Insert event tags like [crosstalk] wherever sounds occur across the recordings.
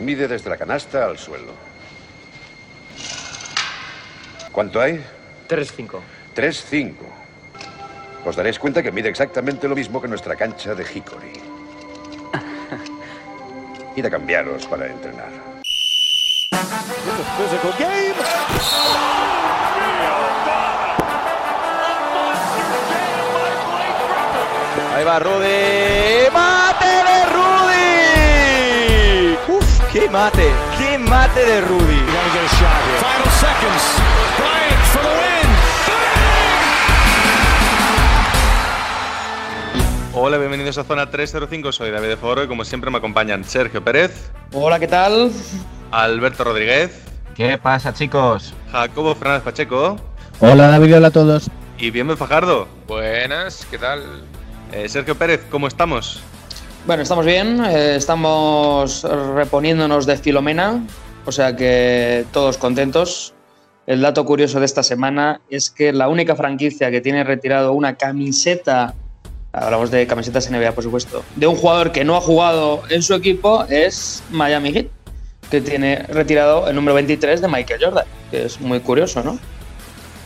Mide desde la canasta al suelo. ¿Cuánto hay? 3-5. 3-5. Os daréis cuenta que mide exactamente lo mismo que nuestra cancha de Hickory. [laughs] Id a cambiaros para entrenar. Ahí va Rudy. ¡Mate ¡Qué mate! ¡Qué mate de Rudy! Final seconds. Bryant for the win. Hola, bienvenidos a Zona 305, soy David de Foro y como siempre me acompañan Sergio Pérez, Hola, ¿qué tal? Alberto Rodríguez, ¿Qué pasa, chicos? Jacobo Fernández Pacheco Hola David, hola a todos. y Bienven Fajardo. Buenas, ¿qué tal? Eh, Sergio Pérez, ¿cómo estamos? Bueno, estamos bien, eh, estamos reponiéndonos de Filomena, o sea que todos contentos. El dato curioso de esta semana es que la única franquicia que tiene retirado una camiseta, hablamos de camisetas NBA por supuesto, de un jugador que no ha jugado en su equipo es Miami Heat, que tiene retirado el número 23 de Michael Jordan, que es muy curioso, ¿no?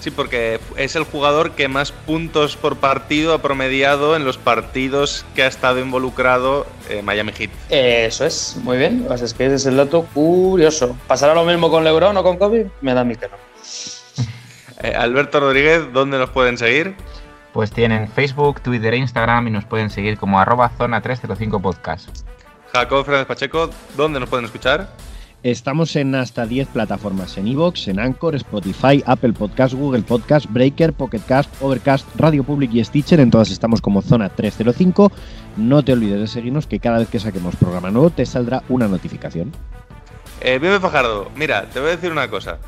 Sí, porque es el jugador que más puntos por partido ha promediado en los partidos que ha estado involucrado eh, Miami Heat. Eso es, muy bien. Es que ese es el dato curioso. ¿Pasará lo mismo con LeBron o con Kobe? Me da mí que no. [laughs] Eh, Alberto Rodríguez, ¿dónde nos pueden seguir? Pues tienen Facebook, Twitter e Instagram y nos pueden seguir como arroba zona 305 podcast. Jacobo Fernández Pacheco, ¿dónde nos pueden escuchar? Estamos en hasta 10 plataformas, en Evox, en Anchor, Spotify, Apple Podcast, Google Podcast, Breaker, Pocket Cast, Overcast, Radio Public y Stitcher. En todas estamos como Zona 305. No te olvides de seguirnos que cada vez que saquemos programa nuevo te saldrá una notificación. Eh, Bienven Fajardo, mira, te voy a decir una cosa.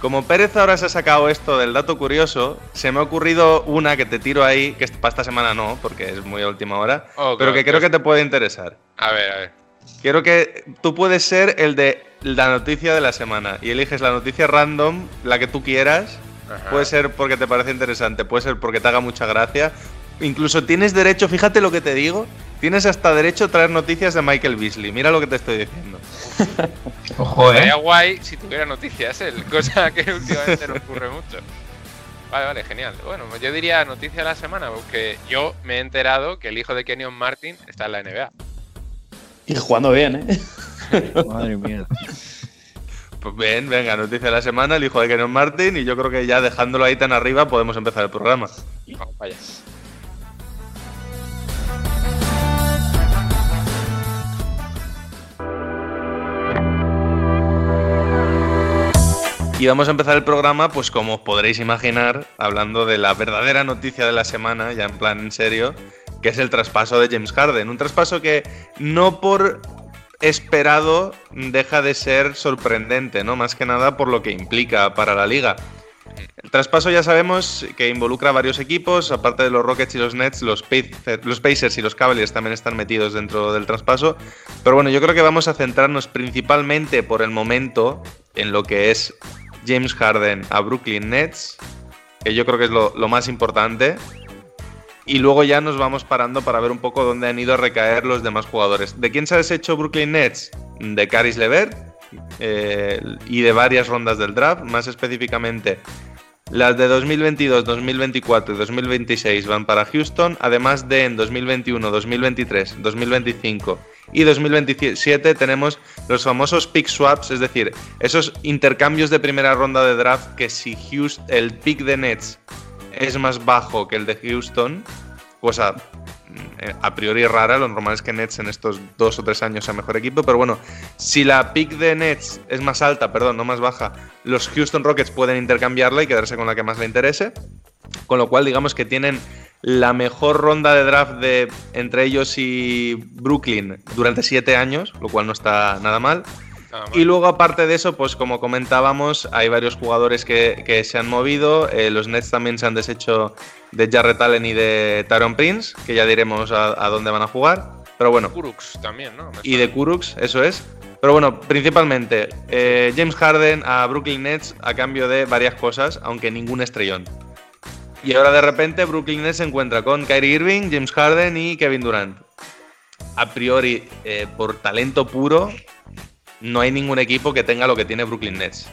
Como Pérez ahora se ha sacado esto del dato curioso, se me ha ocurrido una que te tiro ahí, que para esta semana no, porque es muy a última hora, Oh, pero claro, que creo pues- que te puede interesar. A ver, a ver. Quiero que tú puedes ser el de la noticia de la semana y eliges la noticia random, la que tú quieras. Ajá. Puede ser porque te parece interesante, puede ser porque te haga mucha gracia. Incluso tienes derecho, fíjate lo que te digo, tienes hasta derecho a traer noticias de Michael Beasley. Mira lo que te estoy diciendo. [laughs] Ojo, ¿eh? Estaría guay si tuviera noticias, él, [laughs] cosa que últimamente no ocurre mucho. Vale, vale, genial. Bueno, yo diría noticia de la semana, porque yo me he enterado que el hijo de Kenyon Martin está en la NBA. Y jugando bien, ¿eh? [laughs] Madre mía. Pues bien, venga, noticia de la semana, el hijo de Kenon Martin, y yo creo que ya dejándolo ahí tan arriba podemos empezar el programa. Vamos para allá. Y vamos a empezar el programa, pues como os podréis imaginar, hablando de la verdadera noticia de la semana, ya en plan en serio, que es el traspaso de James Harden. Un traspaso que no por esperado deja de ser sorprendente, ¿no? Más que nada por lo que implica para la liga. El traspaso ya sabemos que involucra a varios equipos, aparte de los Rockets y los Nets, los Pacers, los Pacers y los Cavaliers también están metidos dentro del traspaso. Pero bueno, yo creo que vamos a centrarnos principalmente por el momento en lo que es James Harden a Brooklyn Nets, que yo creo que es lo, lo más importante. Y luego ya nos vamos parando para ver un poco dónde han ido a recaer los demás jugadores. ¿De quién se ha deshecho Brooklyn Nets? De Caris Levert eh, y de varias rondas del draft, más específicamente. Las de 2022, 2024 y 2026 van para Houston, además de en 2021, 2023, 2025 y 2027 tenemos los famosos pick swaps, es decir, esos intercambios de primera ronda de draft que si Houston, el pick de Nets es más bajo que el de Houston, cosa eh, a priori rara, lo normal es que Nets en estos dos o tres años sea mejor equipo, pero bueno, si la pick de Nets es más alta, perdón, no más baja, los Houston Rockets pueden intercambiarla y quedarse con la que más le interese, con lo cual digamos que tienen la mejor ronda de draft de entre ellos y Brooklyn durante siete años, lo cual no está nada mal. Más. Y luego, aparte de eso, pues como comentábamos, hay varios jugadores que, que se han movido. Eh, los Nets también se han deshecho de Jarrett Allen y de Tyron Prince, que ya diremos a, a dónde van a jugar. Pero bueno, Kuruks también, ¿no? Y de. Kuruks, eso es. Pero bueno, principalmente eh, James Harden a Brooklyn Nets a cambio de varias cosas, aunque ningún estrellón. Y ahora de repente Brooklyn Nets se encuentra con Kyrie Irving, James Harden y Kevin Durant. A priori, eh, por talento puro, no hay ningún equipo que tenga lo que tiene Brooklyn Nets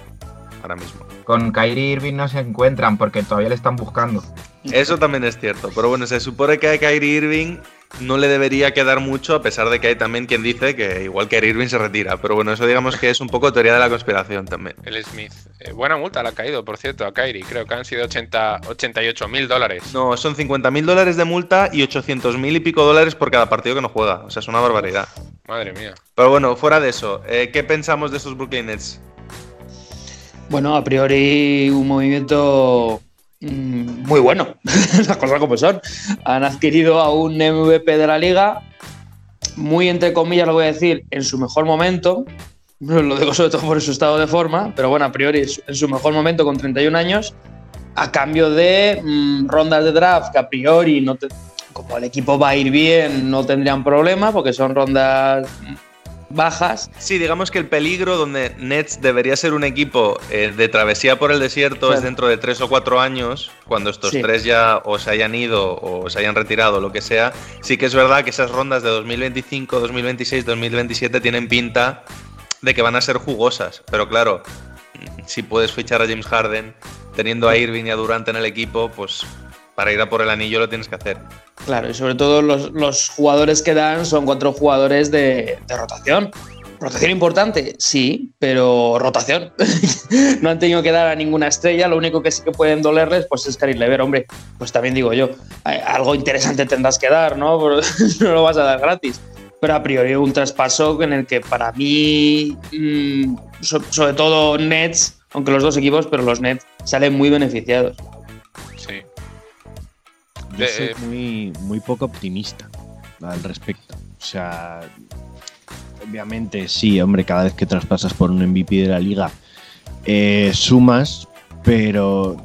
ahora mismo. Con Kyrie Irving no se encuentran porque todavía le están buscando. Eso también es cierto, pero bueno, se supone que a Kyrie Irving no le debería quedar mucho, a pesar de que hay también quien dice que igual Kyrie Irving se retira. Pero bueno, eso digamos que es un poco teoría de la conspiración también. El Smith. Eh, buena multa le ha caído, por cierto, a Kyrie. Creo que han sido 80, 88 mil dólares. No, son 50 mil dólares de multa y 800 mil y pico dólares por cada partido que no juega. O sea, es una barbaridad. Madre mía. Pero bueno, fuera de eso, eh, ¿qué pensamos de estos Brooklyn Nets? Bueno, a priori un movimiento muy bueno, [laughs] las cosas como son. Han adquirido a un MVP de la liga, muy entre comillas lo voy a decir, en su mejor momento. [laughs] Lo digo sobre todo por su estado de forma, pero bueno, a priori en su mejor momento con 31 años, a cambio de mm, rondas de draft que a priori, no como el equipo va a ir bien, no tendrían problema porque son rondas bajas. Sí, digamos que el peligro donde Nets debería ser un equipo eh, de travesía por el desierto Claro. es dentro de tres o cuatro años, cuando estos Sí. tres ya o se hayan ido o se hayan retirado, lo que sea. Sí que es verdad que esas rondas de 2025, 2026, 2027 tienen pinta de que van a ser jugosas. Pero claro, si puedes fichar a James Harden teniendo a Irving y a Durant en el equipo, pues para ir a por el anillo lo tienes que hacer. Claro, y sobre todo los, los jugadores que dan son cuatro jugadores de, rotación. Rotación importante, sí, pero rotación. [laughs] no han tenido que dar a ninguna estrella, lo único que sí que pueden dolerles pues es Caris Lever, hombre. Pues también digo yo, hay- algo interesante tendrás que dar, ¿no? [laughs] No lo vas a dar gratis. Pero a priori un traspaso en el que para mí, mm, so- sobre todo Nets, aunque los dos equipos, pero los Nets salen muy beneficiados. Yo Eh, soy eh. muy, muy poco optimista al respecto. O sea, obviamente sí, hombre, cada vez que traspasas por un MVP de la liga, eh, sumas, pero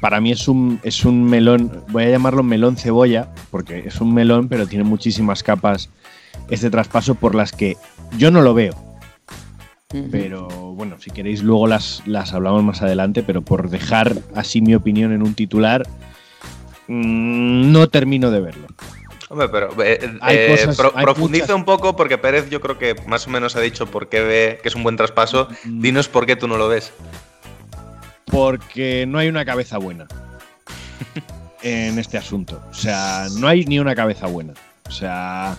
para mí es un, es un melón, voy a llamarlo melón cebolla, porque es un melón, pero tiene muchísimas capas este traspaso por las que yo no lo veo. Pero bueno, si queréis luego las, las hablamos más adelante, pero por dejar así mi opinión en un titular, mm, no termino de verlo. Hombre, pero eh, Hay eh, cosas- pro- profundiza muchas- un poco porque Pérez yo creo que más o menos ha dicho por qué ve que es un buen traspaso. Mm. Dinos por qué tú no lo ves. Porque no hay una cabeza buena en este asunto. O sea, no hay ni una cabeza buena. O sea,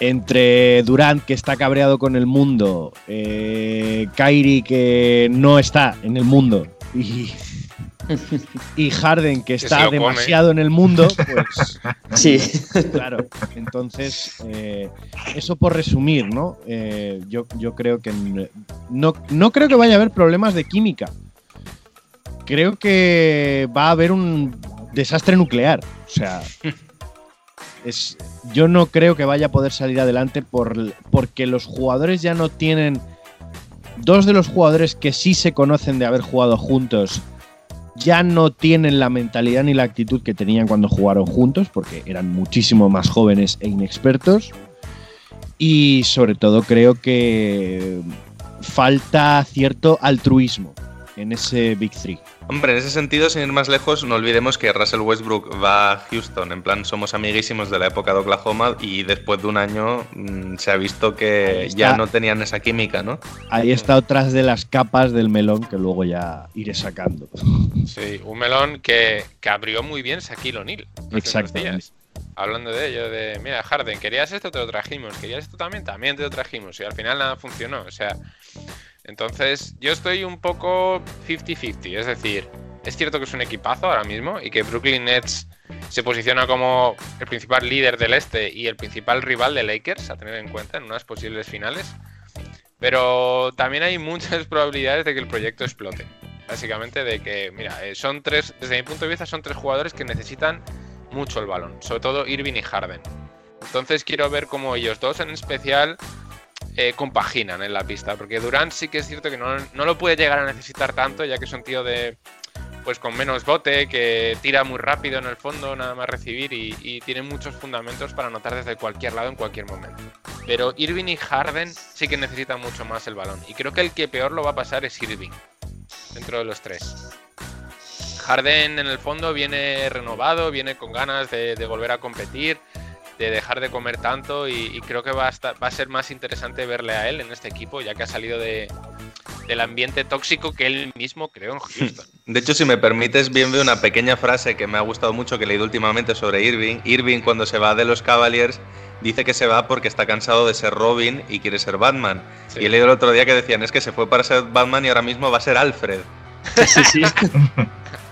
entre Durant, que está cabreado con el mundo, eh, Kyrie, que no está en el mundo, y, [laughs] y Harden, que está demasiado en el mundo, [laughs] pues Sí. Claro, entonces, eh, eso por resumir, ¿no? Eh, yo, yo creo que no, no creo que vaya a haber problemas de química. Creo que va a haber un desastre nuclear. O sea, [laughs] es, yo no creo que vaya a poder salir adelante por, porque los jugadores ya no tienen. Dos de los jugadores que sí se conocen de haber jugado juntos ya no tienen la mentalidad ni la actitud que tenían cuando jugaron juntos, porque eran muchísimo más jóvenes e inexpertos. Y sobre todo creo que falta cierto altruismo en ese Big Three. Hombre, en ese sentido, sin ir más lejos, no olvidemos que Russell Westbrook va a Houston. En plan, somos amiguísimos de la época de Oklahoma y después de un año mm, se ha visto que ya no tenían esa química, ¿no? Ahí está otras de las capas del melón que luego ya iré sacando. Sí, un melón que, que abrió muy bien Shaquille O'Neal. Exactamente. Hablando de ello, de mira, Harden, querías esto, te lo trajimos, querías esto también, también te lo trajimos. Y al final nada funcionó. O sea, entonces yo estoy un poco 50-50. Es decir, es cierto que es un equipazo ahora mismo y que Brooklyn Nets se posiciona como el principal líder del este y el principal rival de Lakers a tener en cuenta en unas posibles finales. Pero también hay muchas [laughs] probabilidades de que el proyecto explote. Básicamente de que, mira, eh, son tres, desde mi punto de vista, son tres jugadores que necesitan mucho el balón, sobre todo Irving y Harden. Entonces quiero ver cómo ellos dos en especial eh, compaginan en la pista, porque Durant sí que es cierto que no, no lo puede llegar a necesitar tanto, ya que es un tío de, pues con menos bote, que tira muy rápido en el fondo, nada más recibir y, tiene muchos fundamentos para anotar desde cualquier lado en cualquier momento. Pero Irving y Harden sí que necesitan mucho más el balón, y creo que el que peor lo va a pasar es Irving, dentro de los tres. Harden en el fondo viene renovado, viene con ganas de volver a competir, de dejar de comer tanto y, y creo que va a, estar- va a ser más interesante verle a él en este equipo, ya que ha salido de, del ambiente tóxico que él mismo creó en Houston. [laughs] De hecho, si me permites, bien veo una pequeña frase que me ha gustado mucho que he leído últimamente sobre Irving. Irving, cuando se va de los Cavaliers, dice que se va porque está cansado de ser Robin y quiere ser Batman. Sí. Y he leído el otro día que decían, es que se fue para ser Batman y ahora mismo va a ser Alfred. Sí, sí. [laughs]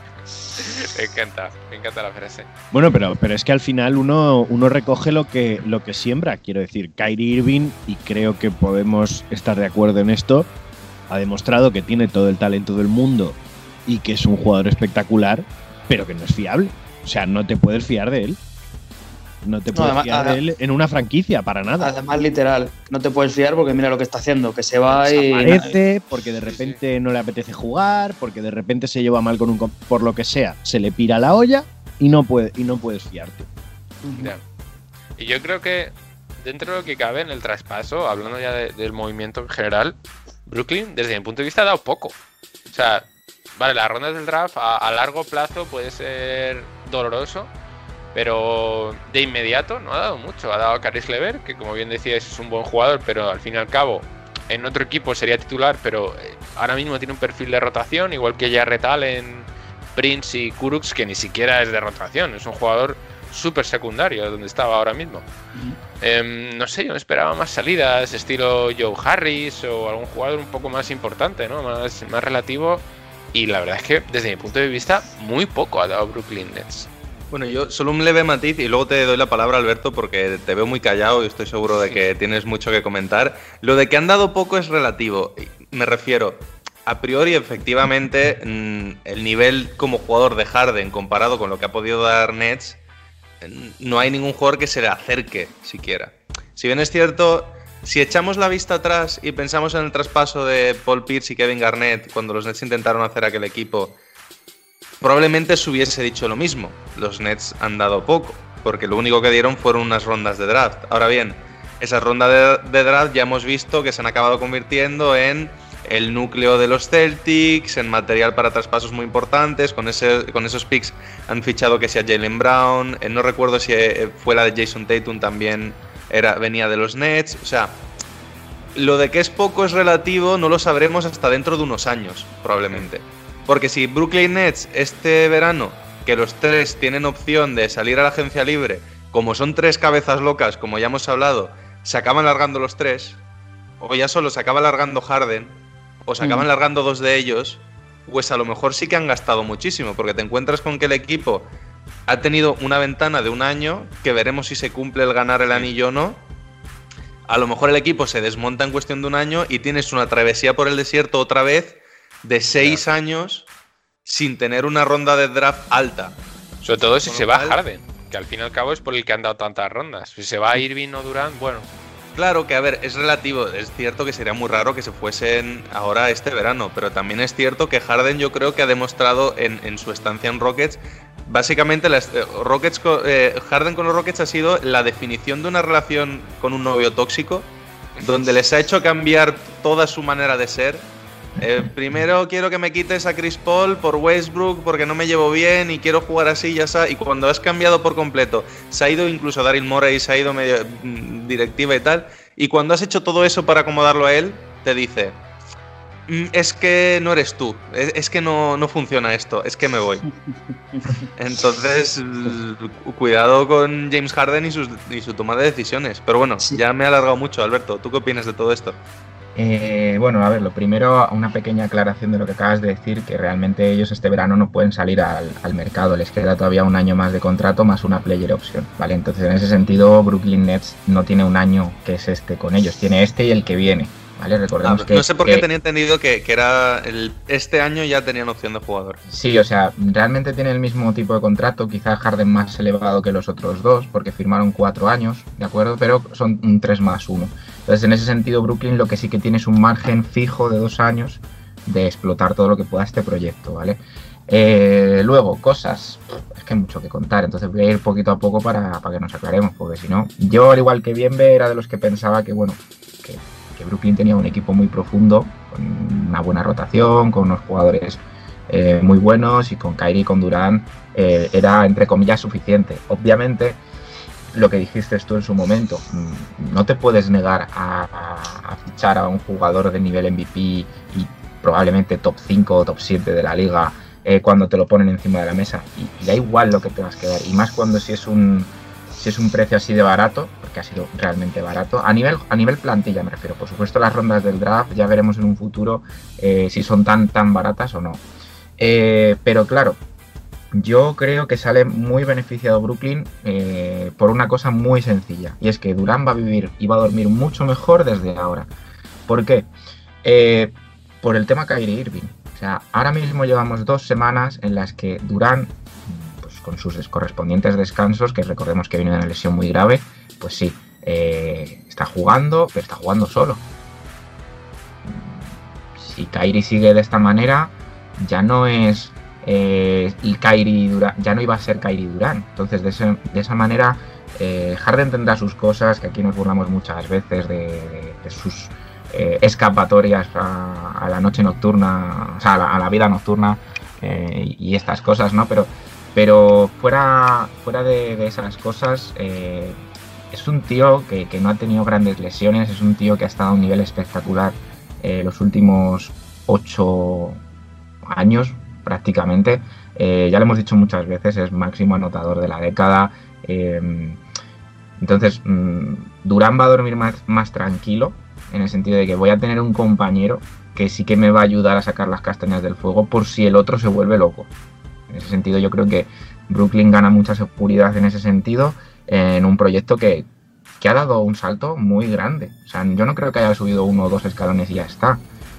Me encanta, me encanta la frase. Bueno, pero, pero es que al final uno, uno recoge lo que, lo que siembra. Quiero decir, Kyrie Irving, y creo que podemos estar de acuerdo en esto, ha demostrado que tiene todo el talento del mundo y que es un jugador espectacular, pero que no es fiable. O sea, no te puedes fiar de él. No te No, puedes además- fiar de él en una franquicia, para nada. Además, literal, no te puedes fiar porque mira lo que está haciendo, que se va y. Desaparece porque de repente no le apetece jugar, porque de repente se lleva mal con un por lo que sea, se le pira la olla y no puede y no puedes fiarte. Y yo creo que dentro de lo que cabe en el traspaso, hablando ya de- del movimiento en general, Brooklyn, desde mi punto de vista, ha dado poco. O sea, vale, las rondas del draft a, a largo plazo puede ser doloroso, pero de inmediato no ha dado mucho. Ha dado a Caris Lever, que como bien decíais es un buen jugador, pero al fin y al cabo en otro equipo sería titular, pero eh, ahora mismo tiene un perfil de rotación, igual que Jarrett Allen, Prince y Kuruks, que ni siquiera es de rotación, es un jugador súper secundario donde estaba ahora mismo. Em, no sé, yo me esperaba más salidas, estilo Joe Harris o algún jugador un poco más importante, ¿no? Más, más relativo. Y la verdad es que desde mi punto de vista, muy poco ha dado Brooklyn Nets. Bueno, yo solo un leve matiz y luego te doy la palabra, Alberto, porque te veo muy callado y estoy seguro de que tienes mucho que comentar. Lo de que han dado poco es relativo. Me refiero, a priori, efectivamente, mm, el nivel como jugador de Harden comparado con lo que ha podido dar Nets, mm, no hay ningún jugador que se le acerque siquiera. Si bien es cierto, si echamos la vista atrás y pensamos en el traspaso de Paul Pierce y Kevin Garnett cuando los Nets intentaron hacer aquel equipo, probablemente se hubiese dicho lo mismo. Los Nets han dado poco, porque lo único que dieron fueron unas rondas de draft. Ahora bien, esas rondas de, draft ya hemos visto que se han acabado convirtiendo en el núcleo de los Celtics, en material para traspasos muy importantes. Con, ese, con esos picks han fichado que sea Jalen Brown. eh, no recuerdo si eh, fue la de Jason Tatum también era, venía de los Nets. O sea, lo de que es poco es relativo no lo sabremos hasta dentro de unos años, probablemente. Porque si Brooklyn Nets este verano, que los tres tienen opción de salir a la agencia libre, como son tres cabezas locas, como ya hemos hablado, se acaban largando los tres, o ya solo se acaba largando Harden, o se acaban Mm. largando dos de ellos, pues a lo mejor sí que han gastado muchísimo, porque te encuentras con que el equipo ha tenido una ventana de un año, que veremos si se cumple el ganar el anillo o no. A lo mejor el equipo se desmonta en cuestión de un año y tienes una travesía por el desierto otra vez de seis años sin tener una ronda de draft alta. Sobre todo si Con se va cual- Harden, que al fin y al cabo es por el que han dado tantas rondas. Si se va Irving o Durant, bueno, Claro que, a ver, es relativo. Es cierto que sería muy raro que se fuesen ahora este verano, pero también es cierto que Harden yo creo que ha demostrado en, en su estancia en Rockets, básicamente las, eh, Rockets, eh, Harden con los Rockets ha sido la definición de una relación con un novio tóxico, donde [laughs] les ha hecho cambiar toda su manera de ser. Eh, primero quiero que me quites a Chris Paul por Westbrook porque no me llevo bien y quiero jugar así, ya está. Y cuando has cambiado por completo, se ha ido incluso Daryl Morey, se ha ido medio mm, directiva y tal. Y cuando has hecho todo eso para acomodarlo a él, te dice: "Mm, Es que no eres tú, es, es que no, no funciona esto, es que me voy. [laughs] Entonces, cuidado con James Harden y, sus- y su toma de decisiones. Pero bueno, ya me he alargado mucho, Alberto. ¿Tú qué opinas de todo esto? Eh, bueno, a ver, lo primero, una pequeña aclaración de lo que acabas de decir, que realmente ellos este verano no pueden salir al, mercado, les queda todavía un año más de contrato más una player option, ¿vale? Entonces, en ese sentido, Brooklyn Nets no tiene un año que es este con ellos, tiene este y el que viene, ¿vale? Recordemos Ah, que... no sé por qué que- tenía entendido que, que era el, este año ya tenían opción de jugador. Sí, o sea, realmente tiene el mismo tipo de contrato, quizá Harden más elevado que los otros dos, porque firmaron cuatro años, ¿de acuerdo? Pero son un 3 más 1. Entonces, en ese sentido, Brooklyn lo que sí que tiene es un margen fijo de dos años de explotar todo lo que pueda este proyecto, ¿vale? Eh, luego, cosas, es que hay mucho que contar, entonces voy a ir poquito a poco para, para que nos aclaremos, porque si no, yo al igual que Bienve era de los que pensaba que, bueno, que, que Brooklyn tenía un equipo muy profundo, con una buena rotación, con unos jugadores eh, muy buenos y con Kyrie y con Durán eh, era entre comillas suficiente. Obviamente lo que dijiste tú en su momento, mm, no te puedes negar a, fichar a un jugador de nivel MVP y probablemente top 5 o top 7 de la liga eh, cuando te lo ponen encima de la mesa. Y, y da igual lo que tengas que dar. Y más cuando si es un si es un precio así de barato, porque ha sido realmente barato, a nivel, a nivel plantilla me refiero. Por supuesto, las rondas del draft ya veremos en un futuro eh, si son tan, tan baratas o no. Eh, pero claro, yo creo que sale muy beneficiado Brooklyn eh, por una cosa muy sencilla. Y es que Durán va a vivir y va a dormir mucho mejor desde ahora. ¿Por qué? Por el tema Kyrie Irving. O sea, ahora mismo llevamos dos semanas en las que Durán, con sus correspondientes descansos, que recordemos que viene de una lesión muy grave, pues sí, eh, está jugando, pero está jugando solo. Si Kyrie sigue de esta manera, ya no es eh, Kyrie Durán, ya no iba a ser Kyrie Durán. Entonces, de, ese- de esa manera, eh, Harden tendrá sus cosas, que aquí nos burlamos muchas veces de, sus eh, escapatorias a, la noche nocturna, o sea, a la, a la vida nocturna eh, y estas cosas, ¿no? Pero, pero fuera, fuera de, esas cosas, eh, es un tío que, no ha tenido grandes lesiones, es un tío que ha estado a un nivel espectacular eh, los últimos ocho años prácticamente. Eh, ya lo hemos dicho muchas veces, es máximo anotador de la década. eh, entonces, mm, Durán va a dormir más, más tranquilo, en el sentido de que voy a tener un compañero que sí que me va a ayudar a sacar las castañas del fuego por si el otro se vuelve loco. En ese sentido, yo creo que Brooklyn gana mucha seguridad en ese sentido en un proyecto que, que ha dado un salto muy grande. O sea, yo no creo que haya subido uno o dos escalones y ya está.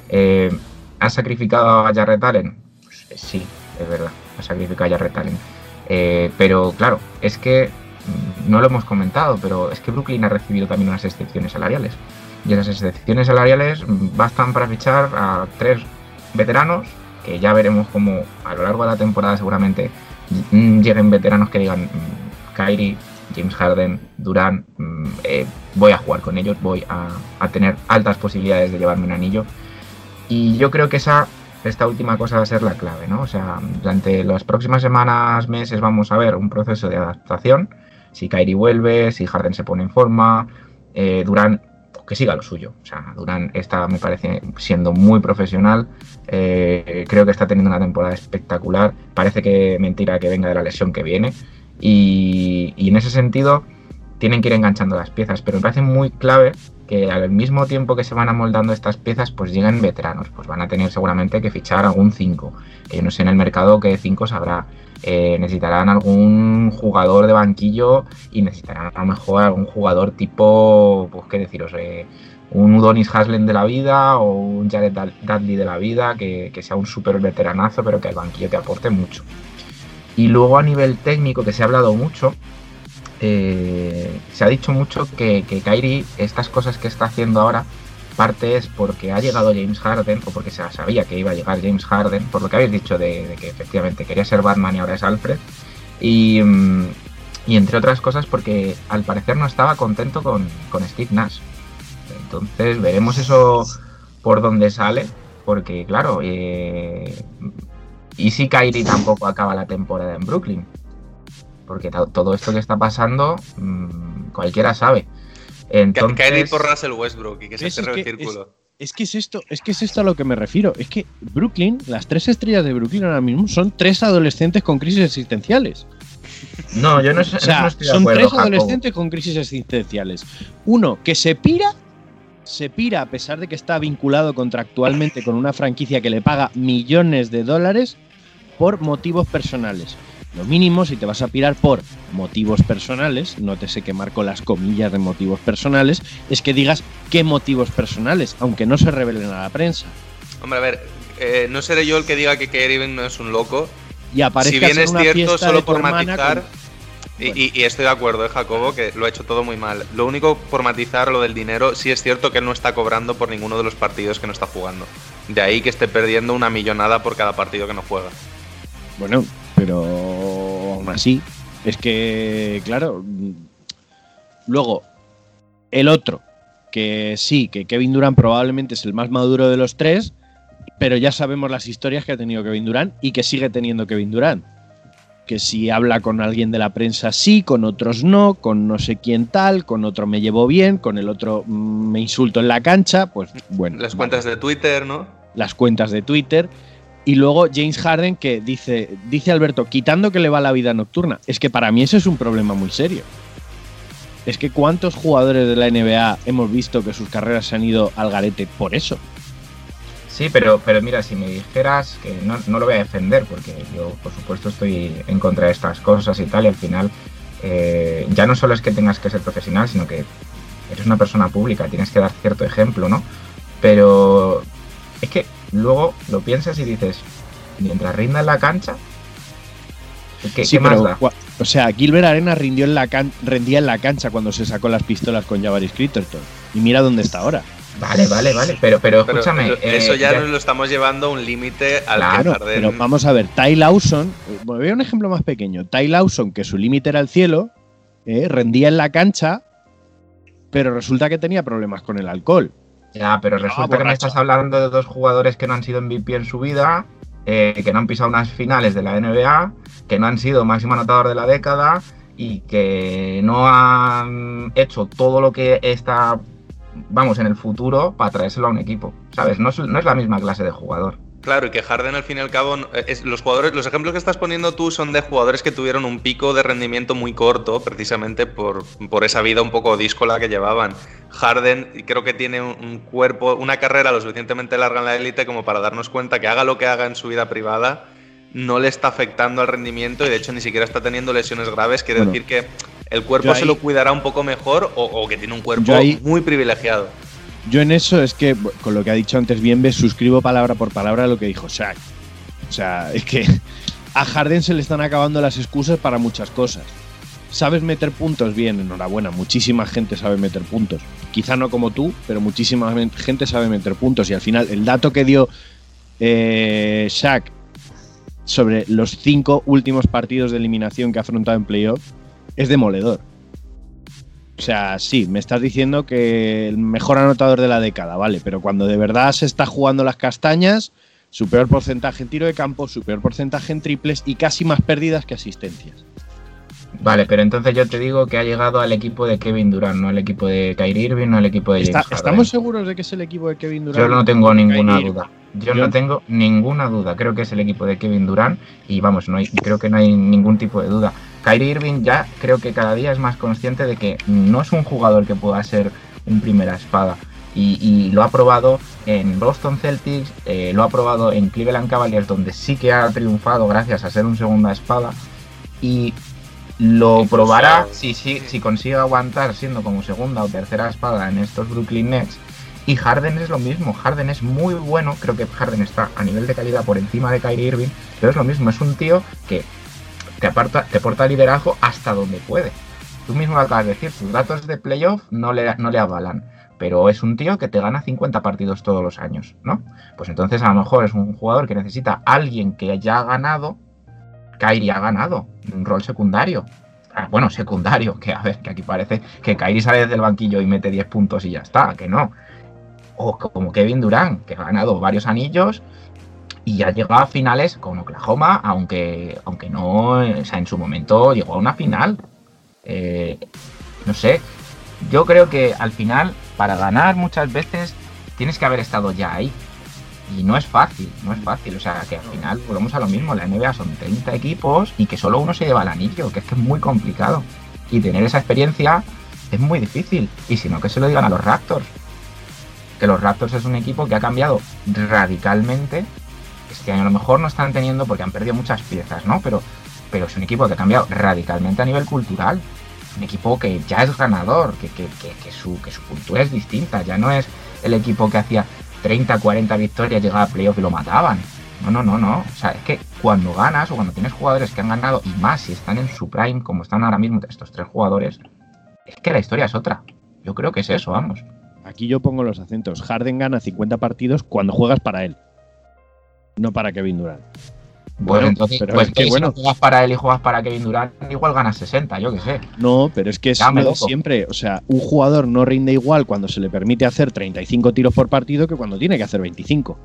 Eh, ¿Ha sacrificado a Jarrett Allen? Pues, eh, sí, es verdad, ha sacrificado a Jarrett Allen. Eh, pero claro, es que mm, no lo hemos comentado, pero es que Brooklyn ha recibido también unas excepciones salariales. Y esas excepciones salariales mm, bastan para fichar a tres veteranos, que ya veremos cómo a lo largo de la temporada seguramente mm, lleguen veteranos que digan mm, Kyrie, James Harden, Durán, mm, eh, voy a jugar con ellos, voy a, tener altas posibilidades de llevarme un anillo. Y yo creo que esa, esta última cosa va a ser la clave, ¿no? O sea, durante las próximas semanas, meses vamos a ver un proceso de adaptación. Si Kyrie vuelve, si Harden se pone en forma, eh, que siga lo suyo. O sea, Durán está, me parece, siendo muy profesional. Eh, creo que está teniendo una temporada espectacular. Parece que mentira que venga de la lesión que viene. Y, en ese sentido tienen que ir enganchando las piezas. Pero me parece muy clave que al mismo tiempo que se van amoldando estas piezas, pues lleguen veteranos. Pues van a tener seguramente que fichar algún 5. Que yo no sé en el mercado qué 5 sabrá. Eh, necesitarán algún jugador de banquillo y necesitarán a lo mejor algún jugador tipo, pues qué deciros, eh, un Udonis Haslem de la vida o un Jared Dudley de la vida, que, que sea un súper veteranazo, pero que al banquillo te aporte mucho. Y luego a nivel técnico, que se ha hablado mucho, eh, se ha dicho mucho que, que Kyrie, estas cosas que está haciendo ahora, parte es porque ha llegado James Harden, o porque se sabía que iba a llegar James Harden, por lo que habéis dicho de, que efectivamente quería ser Batman y ahora es Alfred. Y, mm, y entre otras cosas porque al parecer no estaba contento con, con Steve Nash. Entonces veremos eso por dónde sale, porque claro, eh, y si Kyrie tampoco acaba la temporada en Brooklyn, porque to- todo esto que está pasando, mm, cualquiera sabe. Entonces, Kyrie por Russell Westbrook y que se cierre el que círculo. Es que es esto, es que es esto a lo que me refiero. Es que Brooklyn, las tres estrellas de Brooklyn ahora mismo son tres adolescentes con crisis existenciales. no, yo no, O sé- sea, no estoy de son tres adolescentes con crisis existenciales. Uno que se pira, se pira a pesar de que está vinculado contractualmente con una franquicia que le paga millones de dólares por motivos personales. Lo mínimo, si te vas a pirar por motivos personales, nótese que marco las comillas de motivos personales, es que digas qué motivos personales, aunque no se revelen a la prensa. Hombre, a ver, eh, no seré yo el que diga que Irving no es un loco. Y aparezcas Si bien en es cierto, solo por matizar. con- Y, Bueno. y- y estoy de acuerdo, eh, Jacobo, que lo ha hecho todo muy mal. Lo único por matizar lo del dinero, sí es cierto que él no está cobrando por ninguno de los partidos que no está jugando. De ahí que esté perdiendo una millonada por cada partido que no juega. Bueno, pero aún así, es que, claro, luego, el otro, que sí, que Kevin Durant probablemente es el más maduro de los tres, pero ya sabemos las historias que ha tenido Kevin Durant y que sigue teniendo Kevin Durant. que si habla con alguien de la prensa sí, con otros no, con no sé quién tal, con otro me llevo bien, con el otro me insulto en la cancha, pues bueno. Las vale. cuentas de Twitter, ¿no? Las cuentas de Twitter. Y luego James Harden que dice, dice Alberto, quitando que le va la vida nocturna. Es que para mí ese es un problema muy serio. Es que cuántos jugadores de la NBA hemos visto que sus carreras se han ido al garete por eso. Sí, pero, pero mira, si me dijeras que no, no lo voy a defender, porque yo, por supuesto, estoy en contra de estas cosas y tal, y al final, eh, ya no solo es que tengas que ser profesional, sino que eres una persona pública, tienes que dar cierto ejemplo, ¿no? Pero es que luego lo piensas y dices, mientras rinda en la cancha, ¿qué, Sí, qué más pero, da? cua- o sea, Gilbert Arena rindió en la can- rendía en la cancha cuando se sacó las pistolas con Javaris Critterton. Y mira dónde está ahora. Vale, vale, vale, pero, pero Pero escúchame. eso- eh, ya, ya- nos lo estamos llevando a un límite al Claro, que pero vamos a ver, Ty Lawson, eh, voy a un ejemplo más pequeño. Ty Lawson, que su límite era el cielo, eh, rendía en la cancha, pero resulta que tenía problemas con el alcohol. Ya, pero resulta que me estás hablando de dos jugadores que no han sido MVP en su vida, eh, que no han pisado unas finales de la NBA, que no han sido máximo anotador de la década y que no han hecho todo lo que está, vamos, en el futuro para traérselo a un equipo. ¿Sabes? No es, no es la misma clase de jugador. Claro, y que Harden al fin y al cabo, es- los jugadores, los ejemplos que estás poniendo tú son de jugadores que tuvieron un pico de rendimiento muy corto, precisamente por, por esa vida un poco díscola que llevaban. Harden creo que tiene un, un cuerpo, una carrera lo suficientemente larga en la élite como para darnos cuenta que haga lo que haga en su vida privada, no le está afectando al rendimiento y de hecho ni siquiera está teniendo lesiones graves. Quiere Bueno, decir que el cuerpo se lo cuidará un poco mejor o, o que tiene un cuerpo ahí- muy privilegiado. Yo en eso es que, con lo que ha dicho antes Bienve, suscribo palabra por palabra lo que dijo Shaq. O sea, [laughs] es que a Harden se le están acabando las excusas para muchas cosas. ¿Sabes meter puntos? Bien, enhorabuena. Muchísima gente sabe meter puntos. Quizá no como tú, pero muchísima gente sabe meter puntos. Y al final, el dato que dio eh, Shaq sobre los cinco últimos partidos de eliminación que ha afrontado en playoff es demoledor. O sea, sí, me estás diciendo que el mejor anotador de la década, vale, pero cuando de verdad se está jugando las castañas, su peor porcentaje en tiro de campo, su peor porcentaje en triples y casi más pérdidas que asistencias. Vale, pero entonces yo te digo que ha llegado al equipo de Kevin Durant, no al equipo de Kyrie Irving, no al equipo de Está-. ¿Estamos seguros de que es el equipo de Kevin Durant? Yo no tengo ninguna Kyrie? duda. Yo, Yo- no tengo ninguna duda. Creo que es el equipo de Kevin Durant y vamos, no hay, creo que no hay ningún tipo de duda. Kyrie Irving ya creo que cada día es más consciente de que no es un jugador que pueda ser un primera espada. Y, y lo ha probado en Boston Celtics, eh, lo ha probado en Cleveland Cavaliers, donde sí que ha triunfado gracias a ser un segunda espada. Y lo probará si, si, si consigue aguantar siendo como segunda o tercera espada en estos Brooklyn Nets. Y Harden es lo mismo, Harden es muy bueno, creo que Harden está a nivel de calidad por encima de Kyrie Irving, pero es lo mismo, es un tío que te, aparta, te porta liderazgo hasta donde puede. Tú mismo lo acabas de decir, tus datos de playoff no le, no le avalan, pero es un tío que te gana 50 partidos todos los años, ¿no? Pues entonces a lo mejor es un jugador que necesita alguien que ya ha ganado, Kyrie ha ganado, un rol secundario. Ah, bueno, secundario, que a ver, que aquí parece que Kyrie sale desde el banquillo y mete 10 puntos y ya está, que no. O como Kevin Durant, que ha ganado varios anillos y ha llegado a finales con Oklahoma, aunque, aunque no, o sea, en su momento llegó a una final. Eh, no sé, yo creo que al final, para ganar muchas veces, tienes que haber estado ya ahí. Y no es fácil, no es fácil. O sea, que al final volvemos a lo mismo. La NBA son 30 equipos y que solo uno se lleva el anillo, que es que es muy complicado. Y tener esa experiencia es muy difícil. Y si no, que se lo digan a los Raptors. Que los Raptors es un equipo que ha cambiado radicalmente. Este año a lo mejor no están teniendo porque han perdido muchas piezas, ¿no? Pero, pero es un equipo que ha cambiado radicalmente a nivel cultural. Un equipo que ya es ganador, que, que, que, que su, que su cultura es distinta. Ya no es el equipo que hacía 30, 40 victorias, llegaba a playoff y lo mataban. No, no, no, no. O sea, es que cuando ganas o cuando tienes jugadores que han ganado, y más si están en su prime, como están ahora mismo estos tres jugadores, es que la historia es otra. Yo creo que es eso, vamos. Aquí yo pongo los acentos. Harden gana 50 partidos cuando juegas para él. No para Kevin Durant. Bueno, Bueno, entonces, pero pues es que bueno. si no juegas para él y juegas para Kevin Durant, igual ganas 60, yo qué sé. No, pero es que es siempre. O sea, un jugador no rinde igual cuando se le permite hacer 35 tiros por partido que cuando tiene que hacer 25.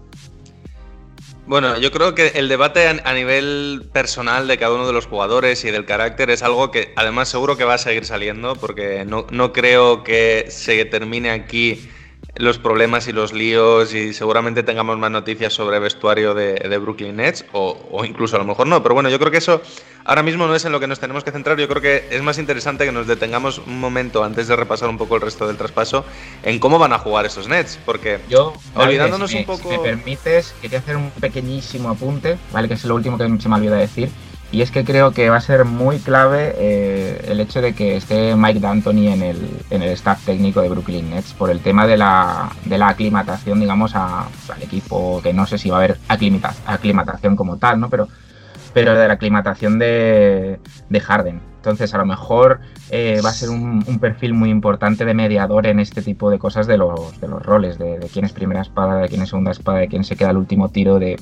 Bueno, yo creo que el debate a a nivel personal de cada uno de los jugadores y del carácter es algo que además seguro que va a seguir saliendo porque no, no creo que se termine aquí los problemas y los líos y seguramente tengamos más noticias sobre vestuario de, de Brooklyn Nets o, o incluso a lo mejor no, pero bueno, yo creo que eso ahora mismo no es en lo que nos tenemos que centrar, yo creo que es más interesante que nos detengamos un momento antes de repasar un poco el resto del traspaso en cómo van a jugar esos Nets, porque Yo, vale, olvidándonos si me- un poco... Si me permites, quería hacer un pequeñísimo apunte, ¿vale? Que es lo último que se me olvidó decir. Y es que creo que va a ser muy clave eh, el hecho de que esté Mike D'Antoni en el, en el staff técnico de Brooklyn Nets por el tema de la, de la aclimatación, digamos, a- al equipo, que no sé si va a haber aclimata- aclimatación como tal, ¿no? Pero, pero de la aclimatación de, de Harden. Entonces, a lo mejor eh, va a ser un, un perfil muy importante de mediador en este tipo de cosas de los, de los roles, de, de quién es primera espada, de quién es segunda espada, de quién se queda el último tiro, de...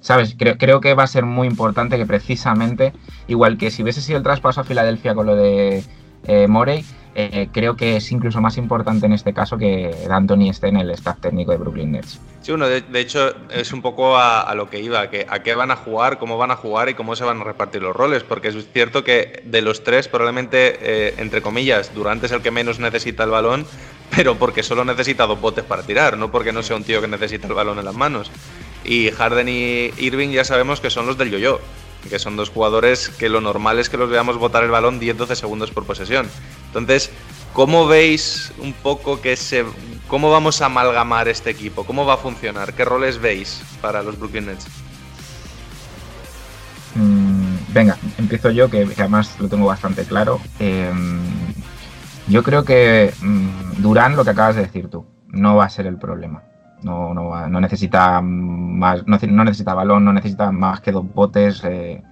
¿Sabes? Creo, creo que va a ser muy importante que precisamente, igual que si hubiese sido el traspaso a Filadelfia con lo de eh, Morey, eh, creo que es incluso más importante en este caso que D'Antoni esté en el staff técnico de Brooklyn Nets. Sí, uno, de, hecho, es un poco a, lo que iba, que a qué van a jugar, cómo van a jugar y cómo se van a repartir los roles, porque es cierto que de los tres, probablemente, eh, entre comillas, Durant es el que menos necesita el balón, pero porque solo necesita dos botes para tirar, no porque no sea un tío que necesita el balón en las manos. Y Harden y Irving ya sabemos que son los del yo-yo, que son dos jugadores que lo normal es que los veamos botar el balón 10-12 segundos por posesión. Entonces, ¿cómo veis un poco que se... ¿Cómo vamos a amalgamar este equipo? ¿Cómo va a funcionar? ¿Qué roles veis para los Brooklyn Nets? Mm, venga, empiezo yo, que, además lo tengo bastante claro. Eh, yo creo que mm, Durán, lo que acabas de decir tú, no va a ser el problema. No, no, no necesita más, no, no necesita balón, no necesita más que dos botes. eh,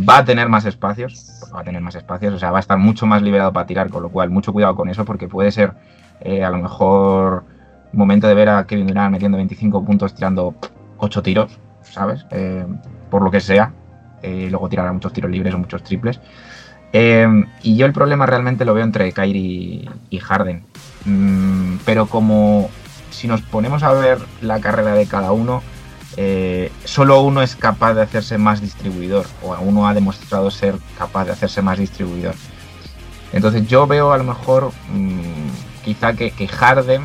va a tener más espacios, va a tener más espacios, o sea, va a estar mucho más liberado para tirar, con lo cual mucho cuidado con eso, porque puede ser eh, a lo mejor momento de ver a Kevin Durant metiendo 25 puntos tirando 8 tiros, ¿sabes? Eh, por lo que sea. Luego tirará muchos tiros libres o muchos triples. Y yo el problema realmente lo veo entre Kyrie y Harden. Mm, pero como si nos ponemos a ver la carrera de cada uno, eh, solo uno es capaz de hacerse más distribuidor, o uno ha demostrado ser capaz de hacerse más distribuidor. Entonces yo veo a lo mejor mm, quizá que, que Harden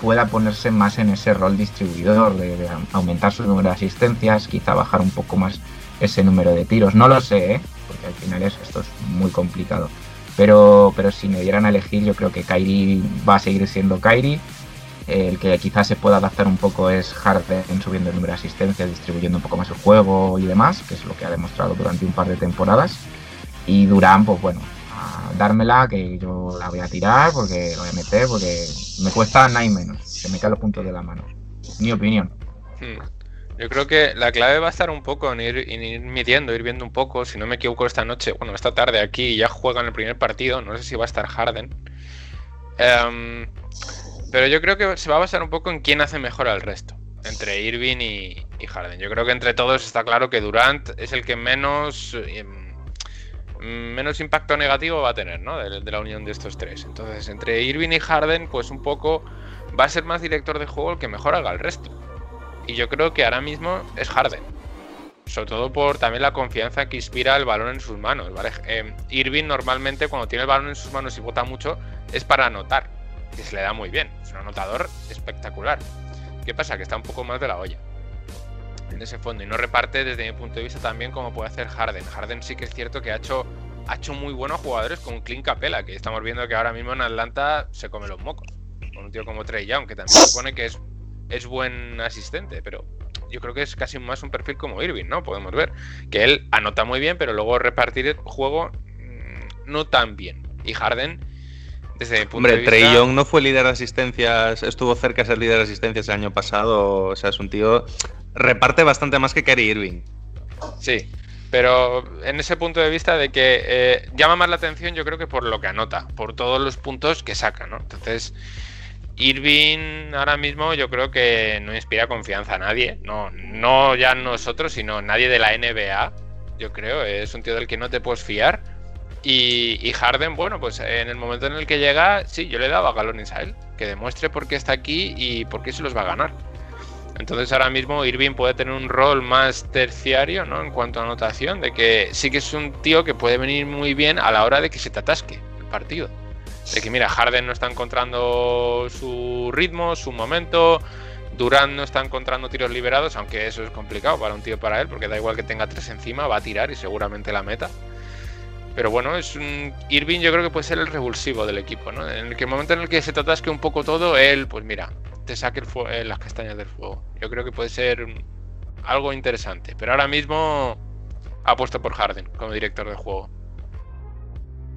pueda ponerse más en ese rol distribuidor, de, aumentar su número de asistencias, quizá bajar un poco más ese número de tiros. No lo sé, ¿eh? porque al final es, esto es muy complicado. Pero, pero si me dieran a elegir, yo creo que Kyrie va a seguir siendo Kyrie. El que quizás se pueda adaptar un poco es Harden subiendo el número de asistencias, distribuyendo un poco más el juego y demás, que es lo que ha demostrado durante un par de temporadas. Y Durán, pues bueno, a dármela, que yo la voy a tirar, porque la voy a meter, porque me cuesta nada y menos. Se me caen los puntos de la mano. Mi opinión. Yo creo que la clave va a estar un poco en ir, en ir midiendo, ir viendo un poco. Si no me equivoco, esta noche, bueno, esta tarde aquí ya juegan el primer partido. No sé si va a estar Harden. Em, pero yo creo que se va a basar un poco en quién hace mejor al resto. Entre Irving y, y Harden. Yo creo que entre todos está claro que Durant es el que menos. em, menos impacto negativo va a tener, ¿no? De, de la unión de estos tres. Entonces, entre Irving y Harden, pues un poco va a ser más director de juego el que mejor haga el resto. Y yo creo que ahora mismo es Harden. Sobre todo por también la confianza que inspira el balón en sus manos, ¿vale? Eh, Irving normalmente cuando tiene el balón en sus manos y bota mucho es para anotar. Que se le da muy bien. Es un anotador espectacular. ¿Qué pasa? Que está un poco más de la olla. En ese fondo. Y no reparte desde mi punto de vista también como puede hacer Harden. Harden sí que es cierto que ha hecho, ha hecho muy buenos jugadores con Clint Capela. Que estamos viendo que ahora mismo en Atlanta se come los mocos. Con un tío como Trey Young, que también supone que es es buen asistente, pero yo creo que es casi más un perfil como Irving, ¿no? Podemos ver que él anota muy bien, pero luego repartir el juego mmm, no tan bien. Y Harden, desde mi punto Hombre, de vista... Trey Young no fue líder de asistencias, estuvo cerca de ser líder de asistencias el año pasado, o sea, es un tío... Reparte bastante más que Kyrie Irving. Sí, pero en ese punto de vista de que eh, llama más la atención yo creo que por lo que anota, por todos los puntos que saca, ¿no? Entonces... Irving ahora mismo yo creo que no inspira confianza a nadie, no, no ya nosotros, sino nadie de la NBA, yo creo, es un tío del que no te puedes fiar. Y, Harden, bueno, pues en el momento en el que llega, sí, yo le daba galones a él, que demuestre por qué está aquí y por qué se los va a ganar. Entonces ahora mismo Irving puede tener un rol más terciario, ¿no? En cuanto a anotación, de que sí que es un tío que puede venir muy bien a la hora de que se te atasque el partido. De que mira, Harden no está encontrando su ritmo, su momento, Durán no está encontrando tiros liberados, aunque eso es complicado para un tío para él, porque da igual que tenga tres encima, va a tirar y seguramente la meta. Pero bueno, es un Irving yo creo que puede ser el revulsivo del equipo, ¿no? En el, momento en el que se te atasque un poco todo, él, pues mira, te saque eh, las castañas del fuego. Yo creo que puede ser algo interesante. Pero ahora mismo apuesto por Harden como director de juego.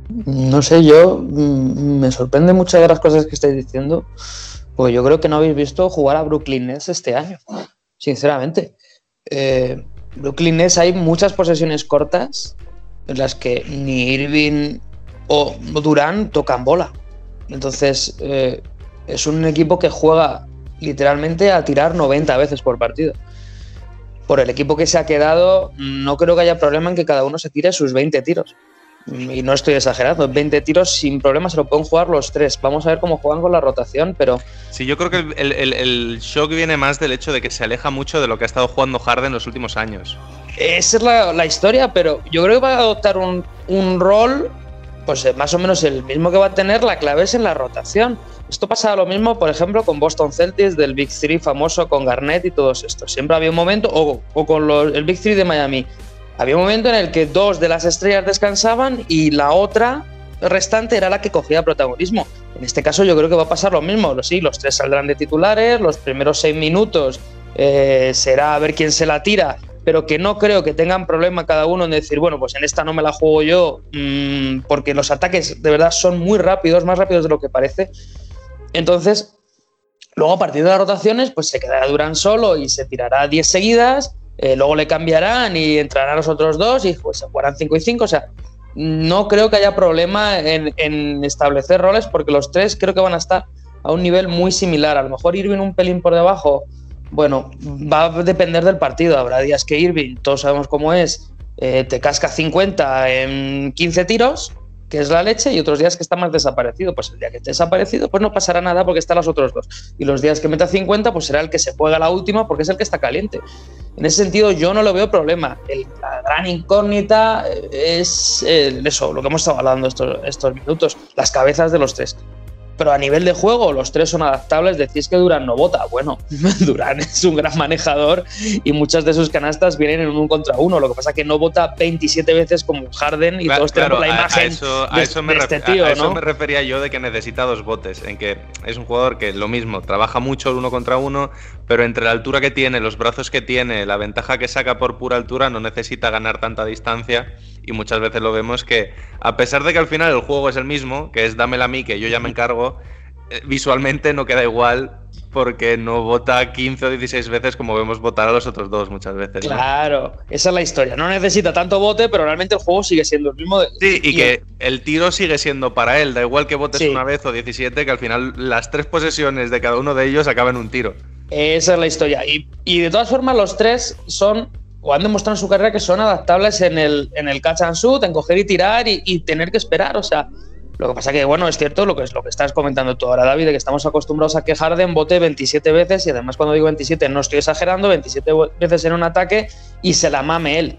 No sé, yo mm, me sorprende muchas de las cosas que estáis diciendo, pues yo creo que no habéis visto jugar a Brooklyn Nets este año, sinceramente. Eh, Brooklyn Nets hay muchas posesiones cortas en las que ni Irving o Durán tocan bola. Entonces, eh, es un equipo que juega literalmente a tirar 90 veces por partido. Por el equipo que se ha quedado, no creo que haya problema en que cada uno se tire sus 20 tiros. Y no estoy exagerando, 20 tiros sin problema se lo pueden jugar los tres. Vamos a ver cómo juegan con la rotación, pero. Sí, yo creo que el, el shock viene más del hecho de que se aleja mucho de lo que ha estado jugando Harden en los últimos años. Esa es la, historia, pero yo creo que va a adoptar un, rol, pues eh, más o menos el mismo que va a tener, la clave es en la rotación. Esto pasa lo mismo, por ejemplo, con Boston Celtics, del Big Three famoso, con Garnett y todos estos. Siempre había un momento, o, con el Big Three de Miami, había un momento en el que dos de las estrellas descansaban y la otra restante era la que cogía protagonismo. En este caso yo creo que va a pasar lo mismo. Sí, los tres saldrán de titulares, los primeros seis minutos eh, será a ver quién se la tira pero que no creo que tengan problema cada uno en decir, bueno, pues en esta no me la juego yo, mm, porque los ataques de verdad son muy rápidos, más rápidos de lo que parece. Entonces, luego a partir de las rotaciones, pues se quedará Durán solo y se tirará 10 seguidas, eh, luego le cambiarán y entrarán los otros dos y pues se jugarán 5 y 5, o sea, no creo que haya problema en, establecer roles porque los tres creo que van a estar a un nivel muy similar. A lo mejor Irving un pelín por debajo bueno, va a depender del partido. Habrá días que Irving, todos sabemos cómo es, eh, te casca 50 en 15 tiros, que es la leche, y otros días que está más desaparecido. Pues el día que esté desaparecido, pues no pasará nada porque están los otros dos. Y los días que meta 50, pues será el que se juega la última porque es el que está caliente. En ese sentido, yo no lo veo problema. la gran incógnita es eso, lo que hemos estado hablando estos minutos, las cabezas de los tres. Pero a nivel de juego, los tres son adaptables. Decís que Durán no vota. Bueno, [laughs] Durán es un gran manejador y muchas de sus canastas vienen en un contra uno. Lo que pasa es que no vota 27 veces como Harden y todos tenemos la imagen a eso, me este tío. A eso me refería yo de que necesita dos botes. En que es un jugador que lo mismo, trabaja mucho el uno contra uno, pero entre la altura que tiene, los brazos que tiene, la ventaja que saca por pura altura, no necesita ganar tanta distancia y muchas veces lo vemos que a pesar de que al final el juego es el mismo, que es dámela a mí que yo ya me encargo, eh, visualmente no queda igual porque no vota 15 o 16 veces como vemos votar a los otros dos muchas veces. Claro, esa es la historia. No necesita tanto bote, pero realmente el juego sigue siendo el mismo. Sí, y, que el... tiro sigue siendo para él. Da igual que votes una vez o 17, que al final las tres posesiones de cada uno de ellos acaban un tiro. Esa es la historia. Y, y de todas formas, los tres son o han demostrado en su carrera que son adaptables en el, en el catch and shoot, en coger y tirar y, tener que esperar. O sea, lo que pasa que, bueno, es cierto lo que es lo que estás comentando tú ahora, David, de que estamos acostumbrados a que Harden bote 27 veces, y además cuando digo 27 no estoy exagerando, 27 veces en un ataque y se la mame él.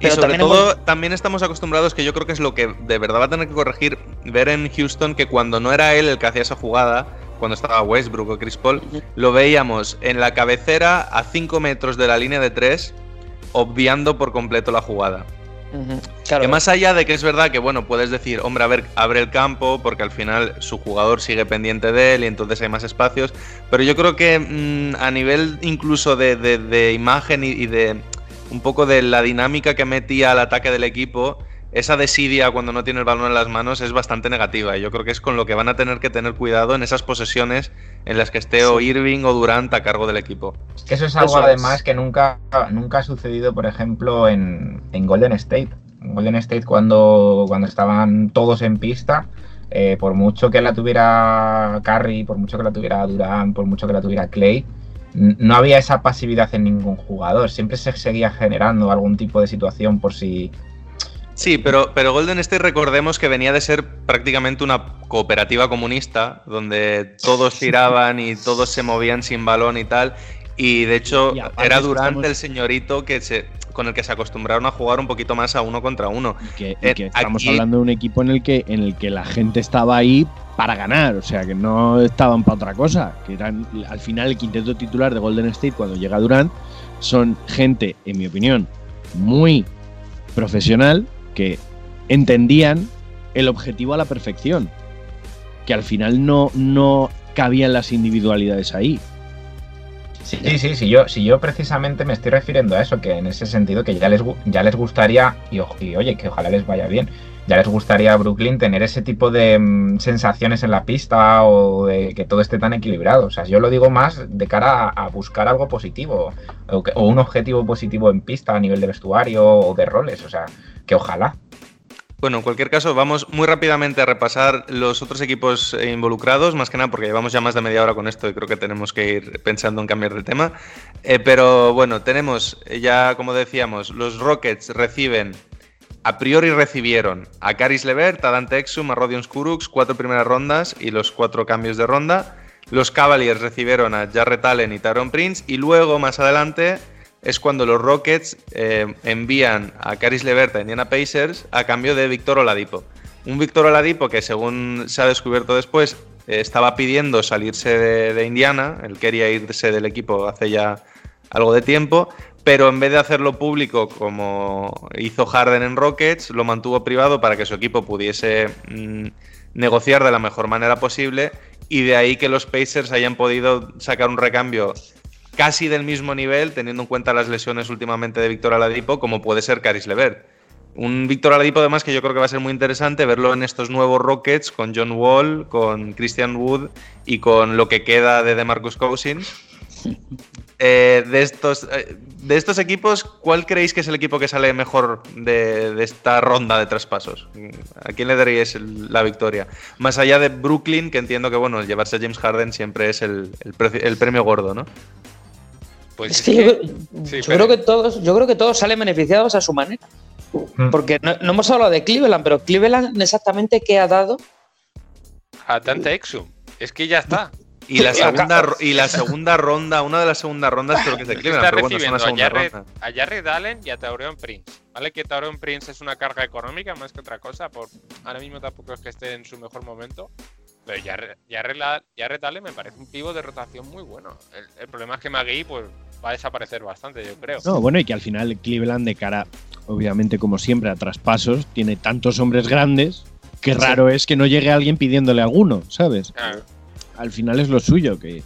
Pero y sobre todo, también estamos acostumbrados, que yo creo que es lo que de verdad va a tener que corregir, ver en Houston que cuando no era él el que hacía esa jugada, cuando estaba Westbrook o Chris Paul, lo veíamos en la cabecera a 5 metros de la línea de 3 obviando por completo la jugada. Que más allá de que es verdad que, bueno, puedes decir, hombre, a ver, abre el campo, porque al final su jugador sigue pendiente de él y entonces hay más espacios. Pero yo creo que mm, a nivel incluso de, imagen y, de un poco de la dinámica que metía al ataque del equipo, esa desidia cuando no tiene el balón en las manos es bastante negativa. Y yo creo que es con lo que van a tener que tener cuidado en esas posesiones en las que esté o Irving o Durant a cargo del equipo. Eso es algo además que nunca, nunca ha sucedido, por ejemplo, en, Golden State. En Golden State cuando, cuando estaban todos en pista, eh, por mucho que la tuviera Curry, por mucho que la tuviera Durant, por mucho que la tuviera Clay, no había esa pasividad en ningún jugador. Siempre se seguía generando algún tipo de situación por si Sí, pero, pero Golden State recordemos que venía de ser prácticamente una cooperativa comunista, donde todos [laughs] tiraban y todos se movían sin balón y tal. Y de hecho, Y era es que Durant estamos- el señorito que se, con el que se acostumbraron a jugar un poquito más a uno contra uno. Y que, y Eh, estamos aquí- hablando de un equipo en el que en el que la gente estaba ahí para ganar, o sea que no estaban para otra cosa, que eran al final el quinteto titular de Golden State cuando llega Durant son gente, en mi opinión, muy profesional que entendían el objetivo a la perfección, que al final no no cabían las individualidades ahí. Sí, sí, sí, yo, si yo precisamente me estoy refiriendo a eso, que en ese sentido que ya les, ya les gustaría, y, oye, que ojalá les vaya bien, ya les gustaría a Brooklyn tener ese tipo de mm, sensaciones en la pista o de que todo esté tan equilibrado. O sea, yo lo digo más de cara a, buscar algo positivo o un objetivo positivo en pista a nivel de vestuario o de roles. O sea, que ojalá. Bueno, en cualquier caso, vamos muy rápidamente a repasar los otros equipos eh, involucrados, más que nada porque llevamos ya más de media hora con esto y creo que tenemos que ir pensando en cambiar de tema. Eh, pero bueno, tenemos eh, ya, como decíamos, los Rockets reciben, a priori recibieron a Caris Levert, a Dante Exum, a Rodion Kurucs, cuatro primeras rondas y los cuatro cambios de ronda. Los Cavaliers recibieron a Jarrett Allen y Tyron Prince y luego, más adelante, es cuando los Rockets eh, envían a Caris Levert a Indiana Pacers a cambio de Víctor Oladipo. Un Víctor Oladipo que, según se ha descubierto después, eh, estaba pidiendo salirse de, Indiana, él quería irse del equipo hace ya algo de tiempo, pero en vez de hacerlo público como hizo Harden en Rockets, lo mantuvo privado para que su equipo pudiese mm, negociar de la mejor manera posible y de ahí que los Pacers hayan podido sacar un recambio casi del mismo nivel, teniendo en cuenta las lesiones últimamente de Víctor Aladipo, como puede ser Caris Levert. Un Víctor Aladipo, además, que yo creo que va a ser muy interesante verlo en estos nuevos Rockets con John Wall, con Christian Wood y con lo que queda de DeMarcus Cousins. [laughs] Eh, de, estos, eh, de estos equipos, ¿cuál creéis que es el equipo que sale mejor de, de esta ronda de traspasos? ¿A quién le daríais el- la victoria? Más allá de Brooklyn, que entiendo que bueno, llevarse a James Harden siempre es el, el premio gordo, ¿no? Pues Es que yo, creo- Sí, yo pero- creo que todos, yo creo que todos salen beneficiados a su manera. Mm. Porque no, no hemos hablado de Cleveland, pero Cleveland exactamente qué ha dado. a Dante Exum. Es que ya está. Y la [laughs] segunda, y la segunda ronda, una de las segundas rondas creo que es de Cleveland, está pero bueno, es a Jared, ronda. a Jared Allen y a Taurean Prince. Vale que Taurean Prince es una carga económica más que otra cosa. Por, ahora mismo tampoco es que esté en su mejor momento. Pero La- Jared Allen me parece un pivo de rotación muy bueno. El, el problema es que Magui pues, va a desaparecer bastante, yo creo. No, bueno, y que al final Cleveland de cara, obviamente como siempre, a traspasos, tiene tantos hombres grandes que raro es que no llegue alguien pidiéndole alguno, ¿sabes? Claro. Al final es lo suyo, que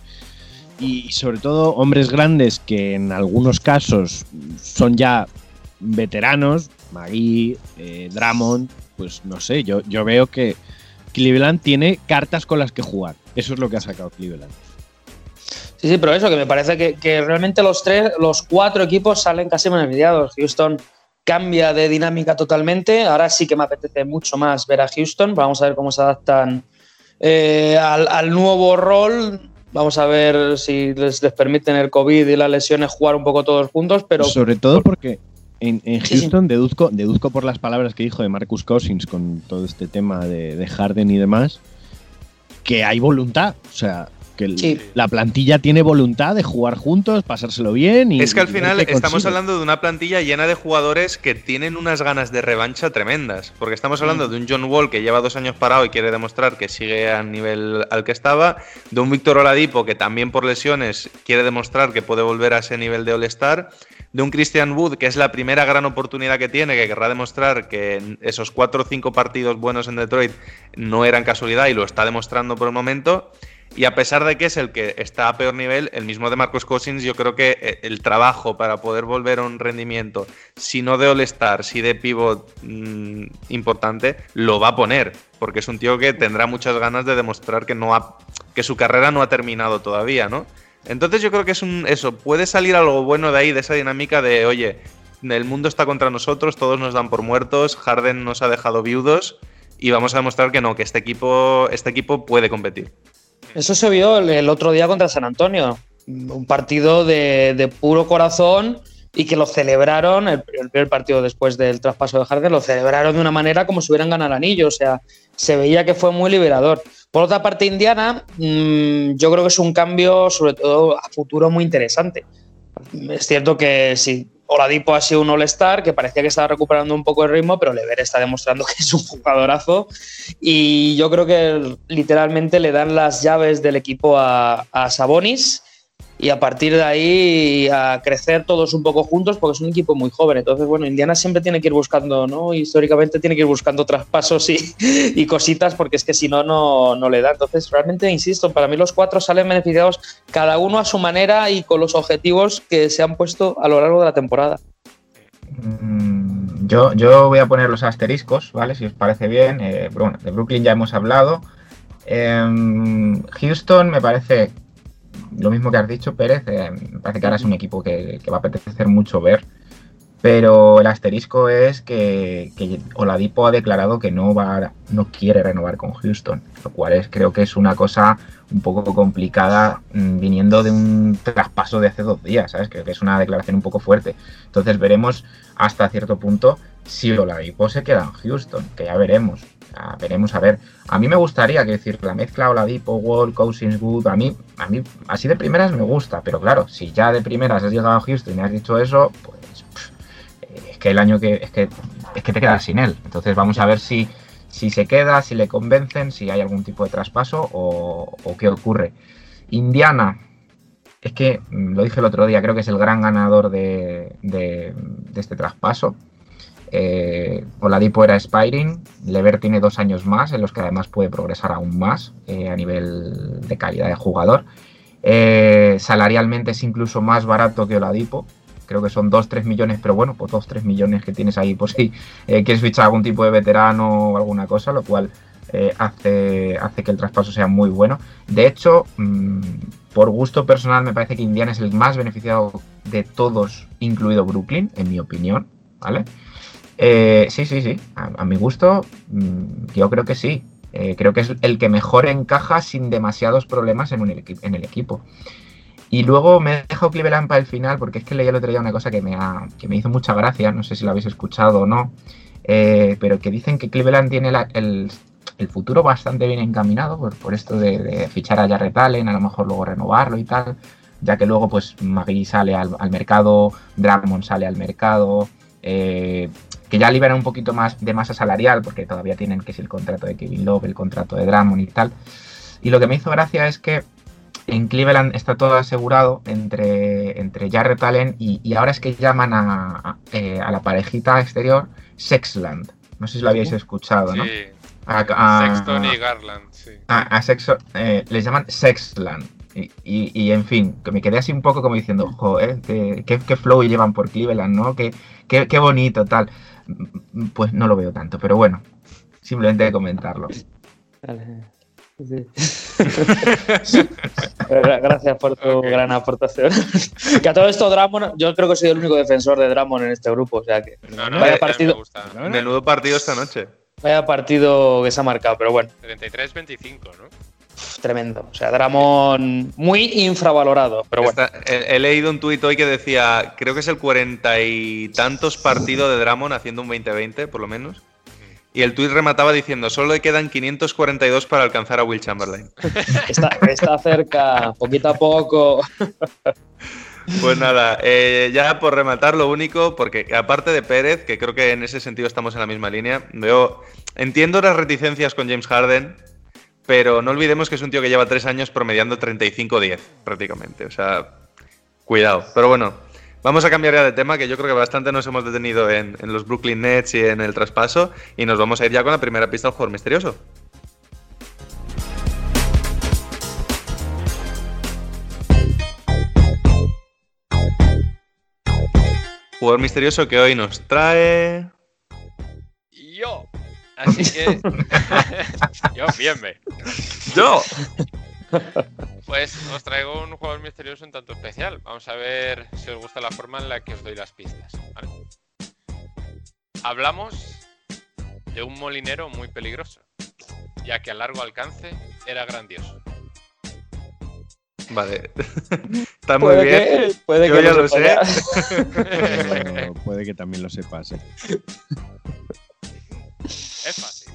y sobre todo hombres grandes que en algunos casos son ya veteranos, Magui, eh, pues no sé, yo, yo veo que Cleveland tiene cartas con las que jugar. Eso es lo que ha sacado Cleveland. Sí, sí, pero eso, que me parece que, que realmente los tres, los cuatro equipos salen casi beneficiados. Houston cambia de dinámica totalmente. Ahora sí que me apetece mucho más ver a Houston. Vamos a ver cómo se adaptan eh, al, al nuevo rol. Vamos a ver si les, les permiten el COVID y las lesiones jugar un poco todos juntos, pero Sobre todo porque en, en Sí, sí. Houston deduzco, deduzco por las palabras que dijo de Marcus Cousins con todo este tema de, de Harden y demás, que hay voluntad. O sea, que el- Sí. la plantilla tiene voluntad de jugar juntos, pasárselo bien. Y, Es que al final estamos hablando de una plantilla llena de jugadores que tienen unas ganas de revancha tremendas. Porque estamos hablando de un John Wall que lleva dos años parado y quiere demostrar que sigue al nivel al que estaba. De un Víctor Oladipo que también por lesiones quiere demostrar que puede volver a ese nivel de All-Star. De un Christian Wood que es la primera gran oportunidad que tiene, que querrá demostrar que esos cuatro o cinco partidos buenos en Detroit no eran casualidad y lo está demostrando por el momento. Y a pesar de que es el que está a peor nivel, el mismo de Marcos Cousins, yo creo que eh, el trabajo para poder volver a un rendimiento, si no de All-Star, si de pivot mm, importante, lo va a poner. Porque es un tío que tendrá muchas ganas de demostrar que, no ha, que su carrera no ha terminado todavía, ¿no? Entonces yo creo que es un. Eso, puede salir algo bueno de ahí, de esa dinámica de, oye, el mundo está contra nosotros, todos nos dan por muertos, Harden nos ha dejado viudos y vamos a demostrar que no, que este equipo, este equipo puede competir. Eso se vio el, otro día contra San Antonio. Un partido de, de puro corazón y que lo celebraron, el, el primer partido después del traspaso de Harden, lo celebraron de una manera como si hubieran ganado el anillo. O sea, se veía que fue muy liberador. Por otra parte, Indiana, mmm, yo creo que es un cambio, sobre todo a futuro, muy interesante. Es cierto que sí, Oladipo ha sido un All-Star que parecía que estaba recuperando un poco el ritmo, pero Lever está demostrando [laughs] que es un jugadorazo. Y yo creo que literalmente le dan las llaves del equipo a, a Sabonis y a partir de ahí a crecer todos un poco juntos porque es un equipo muy joven. Entonces, bueno, Indiana siempre tiene que ir buscando, ¿no? Históricamente tiene que ir buscando traspasos y, [laughs] y cositas porque es que si no, no le da. Entonces, realmente, insisto, para mí los cuatro salen beneficiados cada uno a su manera y con los objetivos que se han puesto a lo largo de la temporada. Mm, Yo, yo voy a poner los asteriscos, ¿vale? Si os parece bien. Eh, bueno, de Brooklyn ya hemos hablado. Em, Houston me parece lo mismo que has dicho, Pérez, eh, me parece que ahora es un equipo que, va a apetecer mucho ver. Pero el asterisco es que, Oladipo ha declarado que no va, no quiere renovar con Houston, lo cual es, creo que es una cosa un poco complicada mmm, viniendo de un traspaso de hace dos días, ¿sabes? Creo que es una declaración un poco fuerte. Entonces veremos hasta cierto punto si Oladipo se queda en Houston, que ya veremos. Veremos a ver. A mí me gustaría, que decir, la mezcla Oladipo, Wall, Cousins, Wood, a mí, a mí así de primeras me gusta, pero claro, si ya de primeras has llegado a Houston y has dicho eso, pues es que el año que es que es que te quedas sin él. Entonces vamos a ver si, si se queda, si le convencen, si hay algún tipo de traspaso o, o qué ocurre. Indiana, es que mm, lo dije el otro día, creo que es el gran ganador de, de este traspaso. Eh, Oladipo era Spiring, Lever tiene dos años más, en los que además puede progresar aún más eh, a nivel de calidad de jugador. Eh, salarialmente es incluso más barato que Oladipo, creo que son 2-3 millones, pero bueno, pues 2-3 millones que tienes ahí, pues si eh, quieres fichar algún tipo de veterano o alguna cosa, lo cual hace, hace que el traspaso sea muy bueno. De hecho, mmm, por gusto personal, me parece que Indiana es el más beneficiado de todos, incluido Brooklyn, en mi opinión, ¿vale? Eh, sí, sí, sí, a, mi gusto, mmm, yo creo que sí. Eh, creo que es el que mejor encaja sin demasiados problemas en, el equipo. Y luego me he dejado Cleveland para el final porque es que leí el otro día una cosa que me, ha, que me hizo mucha gracia, no sé si lo habéis escuchado o no, eh, pero que dicen que Cleveland tiene el, el, futuro bastante bien encaminado por, por esto de, fichar a Jarrett Allen, a lo mejor luego renovarlo y tal, ya que luego pues Magui sale al, al mercado, Drummond sale al mercado, eh, que ya liberan un poquito más de masa salarial porque todavía tienen que es el contrato de Kevin Love, el contrato de Drummond y tal. Y lo que me hizo gracia es que en Cleveland está todo asegurado entre, entre Jarrett Allen y, y ahora es que llaman a, a, eh, a, la parejita exterior Sexland. No sé si lo habíais escuchado, ¿no? Sí. A, Sexton y Garland, sí. A, Sexton, eh, les llaman Sexland. Y, y, y, en fin, que me quedé así un poco como diciendo, joder, qué, qué, qué flow llevan por Cleveland, ¿no? Qué, qué, qué bonito, tal. Pues no lo veo tanto, pero bueno, simplemente comentarlo. Vale. Sí. [laughs] Gracias por tu okay. gran aportación. [laughs] que a todo esto, Dramon, yo creo que soy el único defensor de Dramon en este grupo. O sea que. No, no, vaya partido. Menudo partido esta noche. Vaya partido que se ha marcado, pero bueno. 33-25, ¿no? Tremendo. O sea, Dramon muy infravalorado. Pero bueno. Está, he, he, leído un tuit hoy que decía: creo que es el cuarenta y tantos partido de Dramon haciendo un 20-20, por lo menos. Y el tuit remataba diciendo, solo le quedan 542 para alcanzar a Will Chamberlain. [laughs] Está, está cerca, poquito a poco. [laughs] Pues nada, eh, ya por rematar lo único, porque aparte de Pérez, que creo que en ese sentido estamos en la misma línea, veo, entiendo las reticencias con James Harden, pero no olvidemos que es un tío que lleva tres años promediando 35-10 prácticamente, o sea, cuidado. Pero bueno, Vamos a cambiar ya de tema, que yo creo que bastante nos hemos detenido en, en, los Brooklyn Nets y en el traspaso, y nos vamos a ir ya con la primera pista del jugador misterioso. Jugador misterioso que hoy nos trae... Así que... [laughs] yo, bien, me. Yo. Pues os traigo un jugador misterioso un tanto especial. Vamos a ver si os gusta la forma en la que os doy las pistas. ¿vale? Hablamos de un molinero muy peligroso, ya que a largo alcance era grandioso. Vale. [laughs] Está muy bien. Que, puede Yo que ya no lo sé. [laughs] puede que también lo sepas. ¿eh? Es fácil.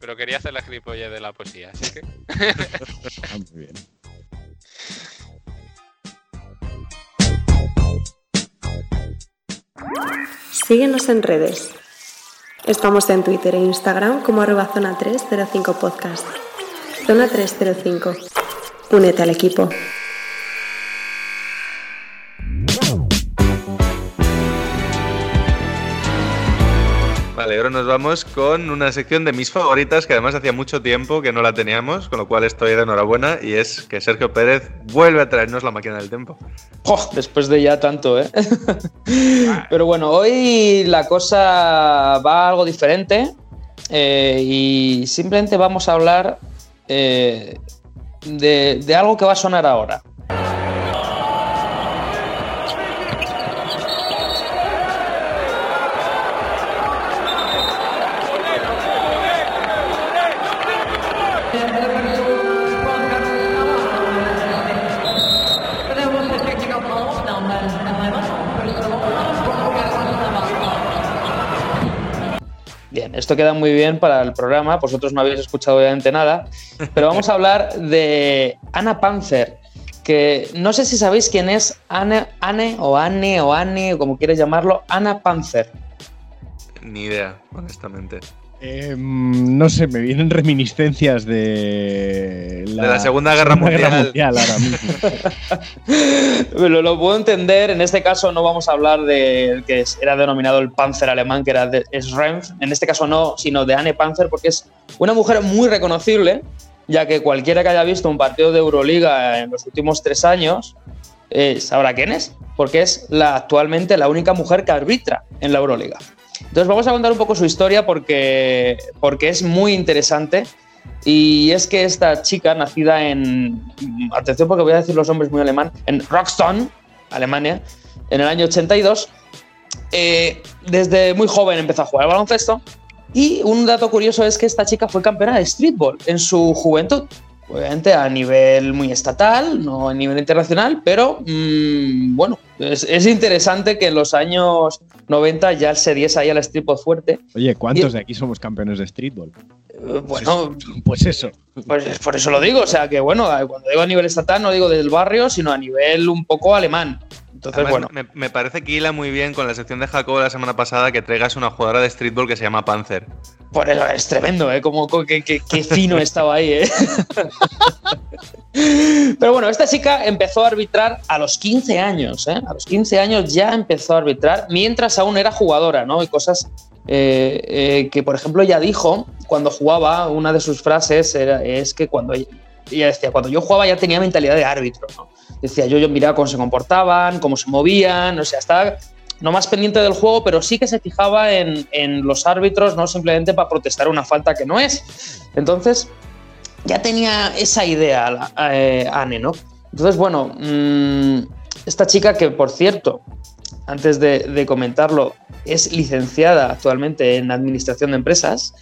pero quería hacer la gilipollez de la poesía, así que. [laughs] Ah, muy bien. Síguenos en redes. Estamos en Twitter e Instagram como arroba zona 305 podcast. Zona 305. Únete al equipo. Vale, ahora nos vamos con una sección de mis favoritas que además hacía mucho tiempo que no la teníamos, con lo cual estoy de enhorabuena y es que Sergio Pérez vuelve a traernos la máquina del tiempo. Después de ya tanto, ¿eh? [laughs] Pero bueno, hoy la cosa va algo diferente eh, y simplemente vamos a hablar eh, de algo que va a sonar ahora. Esto queda muy bien para el programa, vosotros no habéis escuchado obviamente nada, pero vamos a hablar de Anna Panzer, que no sé si sabéis quién es Anne, Anne o Anne o Anne, como quieres llamarlo, Anna Panzer. Ni idea, honestamente. Eh, no sé, me vienen reminiscencias de la, De la Segunda Guerra Mundial. ahora mismo. [laughs] Lo, lo puedo entender, en este caso no vamos a hablar del que es- era denominado el Panzer alemán, que era de Schrenf, en este caso no, sino de Anne Panzer, porque es una mujer muy reconocible, ya que cualquiera que haya visto un partido de Euroliga en los últimos tres años eh, sabrá quién es, porque es la, actualmente la única mujer que arbitra en la Euroliga. Entonces vamos a contar un poco su historia porque, porque es muy interesante. Y es que esta chica, nacida en. Atención, porque voy a decir los nombres muy alemán. En Rockstone, Alemania, en el año 82. eh, desde muy joven empezó a jugar al baloncesto. Y un dato curioso es que esta chica fue campeona de streetball en su juventud. Obviamente a nivel muy estatal, no a nivel internacional, pero mm, bueno, es, es interesante que en los años 90 ya se diese ahí al streetball fuerte. Oye, ¿cuántos Y- de aquí somos campeones de streetball? Eh, Bueno, Pues eso. Pues por eso lo digo, o sea que bueno, cuando digo a nivel estatal no digo del barrio, sino a nivel un poco alemán. Entonces, Además, bueno, me, me parece que hila muy bien con la sección de Jacobo la semana pasada que traigas una jugadora de streetball que se llama Panzer. por eso es tremendo, ¿eh? Como, que, que- que fino estaba ahí, ¿eh? [laughs] Pero bueno, esta chica empezó a arbitrar a los 15 años, ¿eh? A los 15 años ya empezó a arbitrar mientras aún era jugadora, ¿no? Y cosas eh, eh, que, por ejemplo, ella dijo cuando jugaba, una de sus frases era, es que cuando ella, ella decía, cuando yo jugaba ya tenía mentalidad de árbitro, ¿no? Decía, yo, yo miraba cómo se comportaban, cómo se movían, o sea, estaba no más pendiente del juego, pero sí que se fijaba en, en los árbitros, no simplemente para protestar una falta que no es. Entonces, ya tenía esa idea eh, Anne, ¿no? Entonces, bueno, mm, esta chica que, por cierto, antes de, de comentarlo, es licenciada actualmente en Administración de Empresas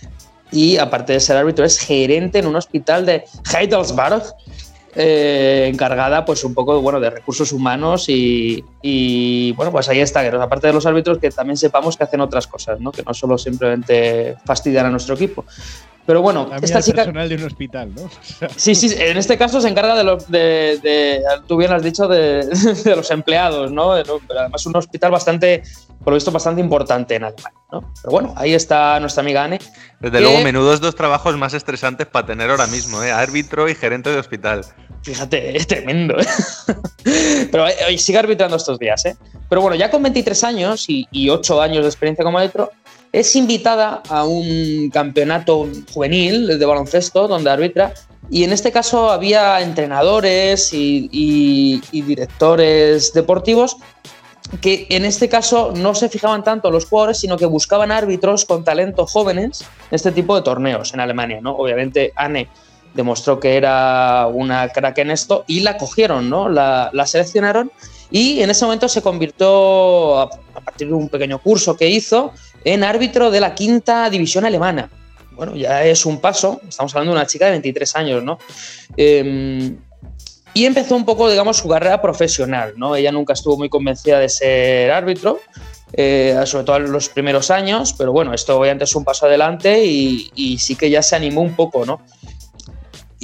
y, aparte de ser árbitro, es gerente en un hospital de Heidelsberg, eh, encargada pues un poco bueno, de recursos humanos y, y, bueno, pues ahí está, que aparte de los árbitros que también sepamos que hacen otras cosas, ¿no? que no solo simplemente fastidiar a nuestro equipo. Pero bueno, También esta chica... personal de un hospital, ¿no? [laughs] O sea, Sí, sí, en este caso se encarga de los, de, de- tú bien has dicho, de, [laughs] de los empleados, ¿no? Pero además un hospital bastante, por lo visto, bastante importante en Alemania, ¿no? Pero bueno, ahí está nuestra amiga Anne. Desde luego, menudos dos trabajos más estresantes para tener ahora mismo, ¿eh? Árbitro y gerente de hospital. Fíjate, [laughs] es tremendo. ¿eh? Pero eh, eh, sigue arbitrando estos días, ¿eh? Pero bueno, ya con 23 años y, y 8 años de experiencia como árbitro, es invitada a un campeonato juvenil de baloncesto donde arbitra. Y en este caso había entrenadores y, y- y directores deportivos que en este caso no se fijaban tanto los jugadores, sino que buscaban árbitros con talento jóvenes en este tipo de torneos en Alemania, ¿no? Obviamente Anne demostró que era una crack en esto y la cogieron, ¿no? La, la seleccionaron y en ese momento se convirtió, a, a partir de un pequeño curso que hizo, en árbitro de la quinta división alemana. Bueno, ya es un paso, estamos hablando de una chica de 23 años, ¿no? Eh, y empezó un poco, digamos, su carrera profesional, ¿no? Ella nunca estuvo muy convencida de ser árbitro, eh, sobre todo en los primeros años, pero bueno, esto obviamente es un paso adelante y, y sí que ya se animó un poco, ¿no?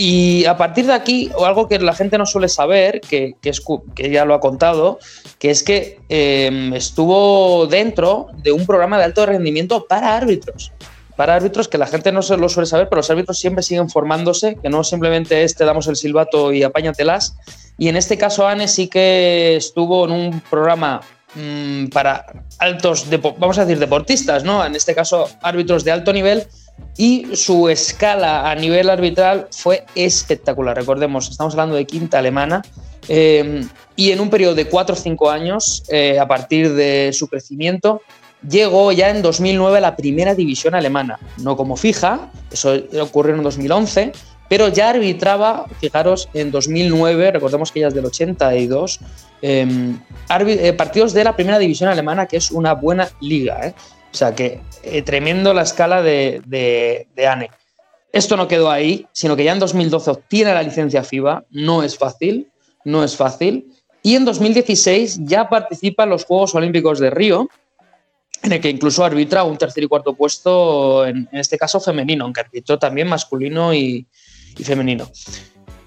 Y a partir de aquí, o algo que la gente no suele saber, que, que, es, que ya lo ha contado, que es que eh, estuvo dentro de un programa de alto rendimiento para árbitros. Para árbitros que la gente no se lo suele saber, pero los árbitros siempre siguen formándose, que no simplemente es te damos el silbato y apáñatelas. Y en este caso, Anne sí que estuvo en un programa mmm, para altos, vamos a decir, deportistas, ¿no? En este caso, árbitros de alto nivel y su escala a nivel arbitral fue espectacular. Recordemos, estamos hablando de quinta alemana. Eh, y en un periodo de 4 o 5 años, eh, a partir de su crecimiento, llegó ya en 2009 a la primera división alemana. No como fija, eso ocurrió en 2011, pero ya arbitraba, fijaros, en 2009, recordemos que ya es del 82, eh, partidos de la primera división alemana, que es una buena liga. ¿eh? O sea que eh, tremendo la escala de, de, de, ANE. Esto no quedó ahí, sino que ya en 2012 obtiene la licencia FIBA. No es fácil, no es fácil. Y en 2016 ya participa en los Juegos Olímpicos de Río, en el que incluso arbitra un tercer y cuarto puesto, en, en este caso femenino, aunque arbitró también masculino y, y femenino.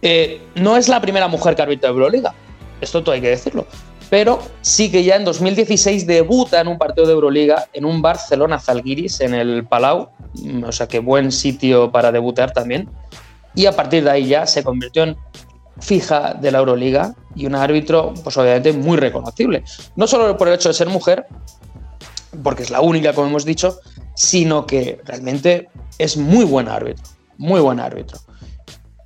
Eh, no es la primera mujer que arbitra Euroliga, esto todo hay que decirlo pero sí que ya en 2016 debuta en un partido de Euroliga en un Barcelona Zalgiris en el Palau, o sea que buen sitio para debutar también. Y a partir de ahí ya se convirtió en fija de la Euroliga y un árbitro, pues obviamente muy reconocible. No solo por el hecho de ser mujer, porque es la única, como hemos dicho, sino que realmente es muy buen árbitro, muy buen árbitro.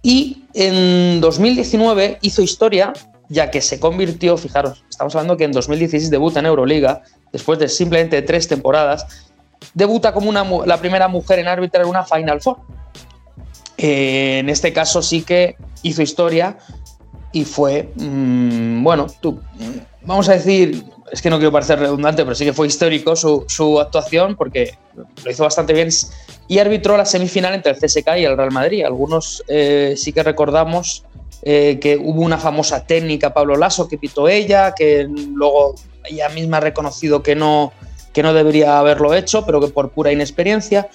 Y en 2019 hizo historia ya que se convirtió, fijaros, estamos hablando que en 2016 debuta en Euroliga, después de simplemente tres temporadas, debuta como una, la primera mujer en arbitrar en una Final Four. Eh, en este caso sí que hizo historia y fue, mmm, bueno, tú, vamos a decir, es que no quiero parecer redundante, pero sí que fue histórico su, su, actuación porque lo hizo bastante bien y arbitró la semifinal entre el CSK y el Real Madrid. Algunos eh, sí que recordamos eh, que hubo una famosa técnica Pablo Lasso que pitó ella, que luego ella misma ha reconocido que no, que no debería haberlo hecho, pero que por pura inexperiencia.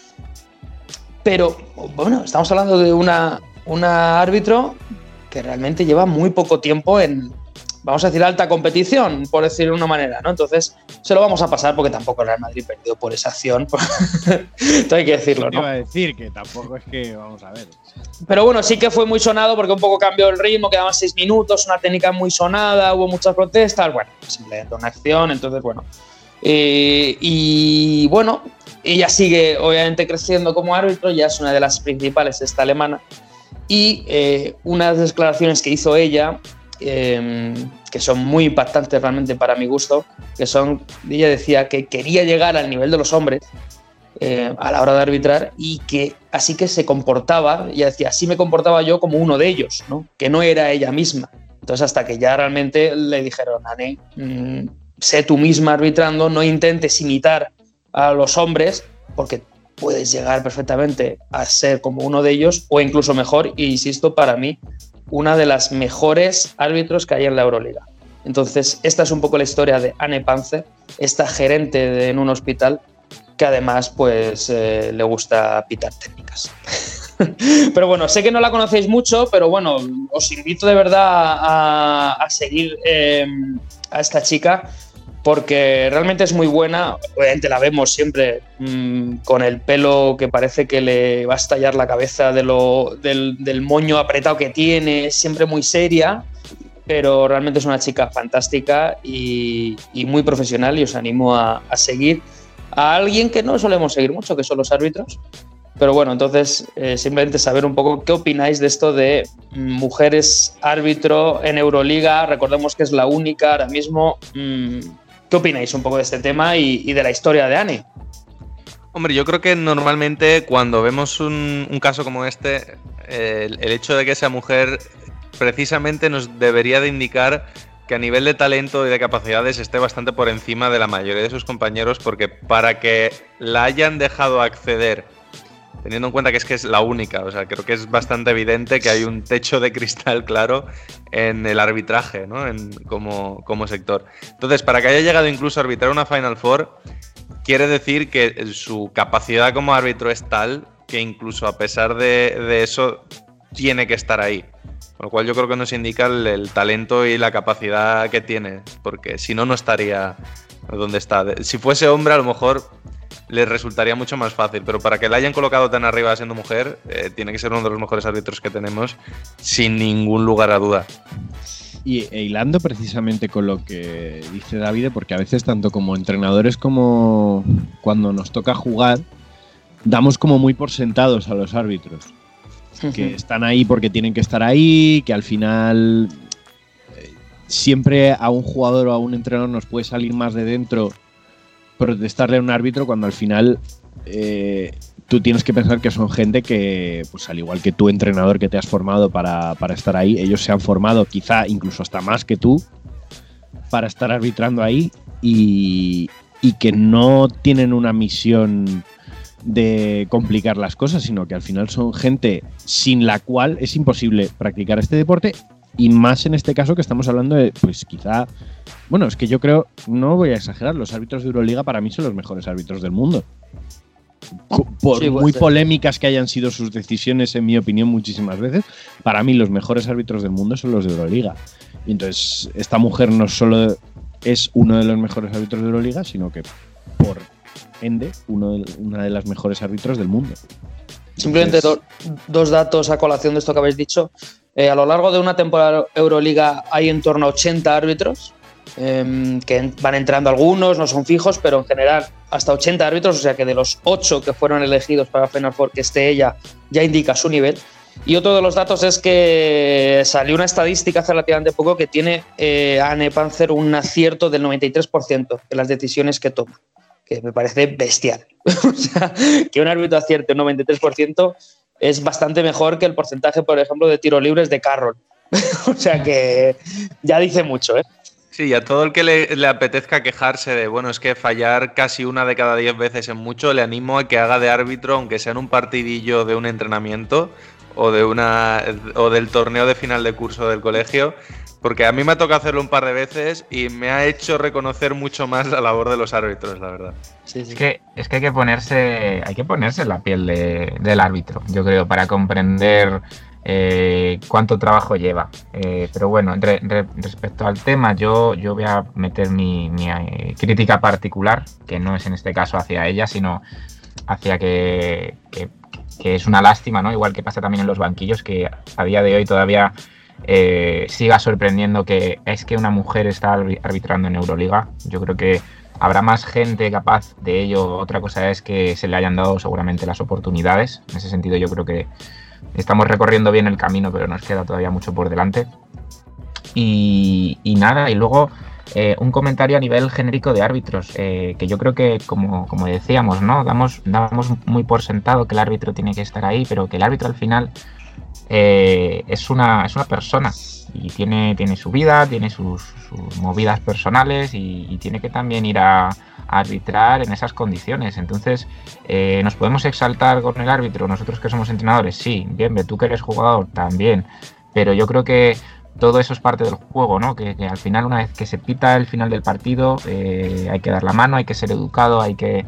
Pero bueno, estamos hablando de una, una árbitro que realmente lleva muy poco tiempo en, vamos a decir, alta competición, por decirlo de una manera, ¿no? Entonces, se lo vamos a pasar porque tampoco el Real Madrid perdió por esa acción. [laughs] Esto hay que decirlo, ¿no? Iba a decir que tampoco es que, vamos a ver. Pero bueno, sí que fue muy sonado porque un poco cambió el ritmo, quedaban seis minutos, una técnica muy sonada, hubo muchas protestas, bueno, simplemente una acción, entonces, bueno. Eh, y bueno, ella sigue obviamente creciendo como árbitro, ya es una de las principales, esta alemana. Y eh, una de las declaraciones que hizo ella eh, que son muy impactantes realmente para mi gusto, que son, ella decía que quería llegar al nivel de los hombres eh, a la hora de arbitrar y que así que se comportaba, ella decía, así me comportaba yo como uno de ellos, ¿no? que no era ella misma. Entonces hasta que ya realmente le dijeron, Ane, mmm, sé tú misma arbitrando, no intentes imitar a los hombres, porque puedes llegar perfectamente a ser como uno de ellos o incluso mejor, y insisto, para mí una de las mejores árbitros que hay en la Euroliga. Entonces, esta es un poco la historia de Anne Panzer, esta gerente de, en un hospital que además pues eh, le gusta pitar técnicas. [laughs] pero bueno, sé que no la conocéis mucho, pero bueno, os invito de verdad a, seguir eh, a esta chica porque realmente es muy buena. Obviamente la vemos siempre mmm, con el pelo que parece que le va a estallar la cabeza de lo, del, del, moño apretado que tiene, siempre muy seria, pero realmente es una chica fantástica y, y muy profesional y os animo a, a, seguir a alguien que no solemos seguir mucho, que son los árbitros. Pero bueno, entonces eh, simplemente saber un poco qué opináis de esto de mujeres árbitro en Euroliga. Recordemos que es la única ahora mismo. Mmm, ¿Qué opináis un poco de este tema y, de la historia de Annie? Hombre, yo creo que normalmente cuando vemos un, caso como este, el, el, hecho de que sea mujer precisamente nos debería de indicar que a nivel de talento y de capacidades esté bastante por encima de la mayoría de sus compañeros, porque para que la hayan dejado acceder Teniendo en cuenta que es que es la única, o sea, creo que es bastante evidente que hay un techo de cristal claro en el arbitraje, ¿no? En, como, como sector. Entonces, para que haya llegado incluso a arbitrar una Final Four, quiere decir que su capacidad como árbitro es tal que incluso a pesar de, de eso tiene que estar ahí. Con lo cual yo creo que nos indica el, el talento y la capacidad que tiene, porque si no, no estaría donde está. Si fuese hombre, a lo mejor le resultaría mucho más fácil, pero para que la hayan colocado tan arriba siendo mujer, eh, tiene que ser uno de los mejores árbitros que tenemos, sin ningún lugar a duda. Y e hilando precisamente con lo que dice David, porque a veces tanto como entrenadores como cuando nos toca jugar, damos como muy por sentados a los árbitros. Que están ahí porque tienen que estar ahí, que al final siempre a un jugador o a un entrenador nos puede salir más de dentro protestarle a un árbitro cuando al final eh, tú tienes que pensar que son gente que, pues al igual que tú, entrenador que te has formado para, para estar ahí, ellos se han formado quizá incluso hasta más que tú para estar arbitrando ahí y, y que no tienen una misión de complicar las cosas, sino que al final son gente sin la cual es imposible practicar este deporte y más en este caso que estamos hablando de, pues quizá, bueno, es que yo creo, no voy a exagerar, los árbitros de Euroliga para mí son los mejores árbitros del mundo. Por Sí, muy ser. polémicas que hayan sido sus decisiones, en mi opinión, muchísimas veces, para mí los mejores árbitros del mundo son los de Euroliga. Y entonces, esta mujer no solo es uno de los mejores árbitros de Euroliga, sino que por ende, uno de- una de las mejores árbitros del mundo. Simplemente do- dos datos a colación de esto que habéis dicho. Eh, a lo largo de una temporada Euroliga hay en torno a 80 árbitros, em, que van entrando algunos, no son fijos, pero en general hasta 80 árbitros, o sea que de los 8 que fueron elegidos para Final Four, que esté ella, ya indica su nivel. Y otro de los datos es que salió una estadística hace relativamente poco que tiene eh, Anne Panzer un acierto del 93% en las decisiones que toma, me parece bestial. [laughs] o sea, que un árbitro acierte un 93% es bastante mejor que el porcentaje, por ejemplo, de tiro libres de Carroll. [laughs] o sea que ya dice mucho, ¿eh? Sí, y a todo el que le, le apetezca quejarse de, bueno, es que fallar casi una de cada diez veces en mucho, le animo a que haga de árbitro, aunque sea en un partidillo de un entrenamiento o, de una, o del torneo de final de curso del colegio, porque a mí me ha tocado hacerlo un par de veces y me ha hecho reconocer mucho más la labor de los árbitros, la verdad. Es que, es que hay que ponerse, hay que ponerse en la piel de- del árbitro, yo creo, para comprender eh, cuánto trabajo lleva. Eh, pero bueno, re- re- respecto al tema, yo, yo voy a meter mi, mi, eh, crítica particular, que no es en este caso hacia ella, sino hacia que, que- que es una lástima, ¿no? Igual que pasa también en los banquillos, que a día de hoy todavía eh, siga sorprendiendo que es que una mujer está arbi- arbitrando en Euroliga. Yo creo que habrá más gente capaz de ello. Otra cosa es que se le hayan dado seguramente las oportunidades. En ese sentido yo creo que estamos recorriendo bien el camino, pero nos queda todavía mucho por delante. Y, y nada, y luego eh, un comentario a nivel genérico de árbitros, eh, que yo creo que, como, como decíamos, ¿no? Damos, damos muy por sentado que el árbitro tiene que estar ahí, pero que el árbitro al final eh, es, una, es una persona y tiene, tiene su vida, tiene sus, movidas personales y, tiene que también ir a, arbitrar en esas condiciones. Entonces, eh, ¿nos podemos exaltar con el árbitro? Nosotros que somos entrenadores, sí, bien, tú que eres jugador, también. Pero yo creo que todo eso es parte del juego, ¿no? Que, que al final, una vez que se pita el final del partido, eh, hay que dar la mano, hay que ser educado, hay que,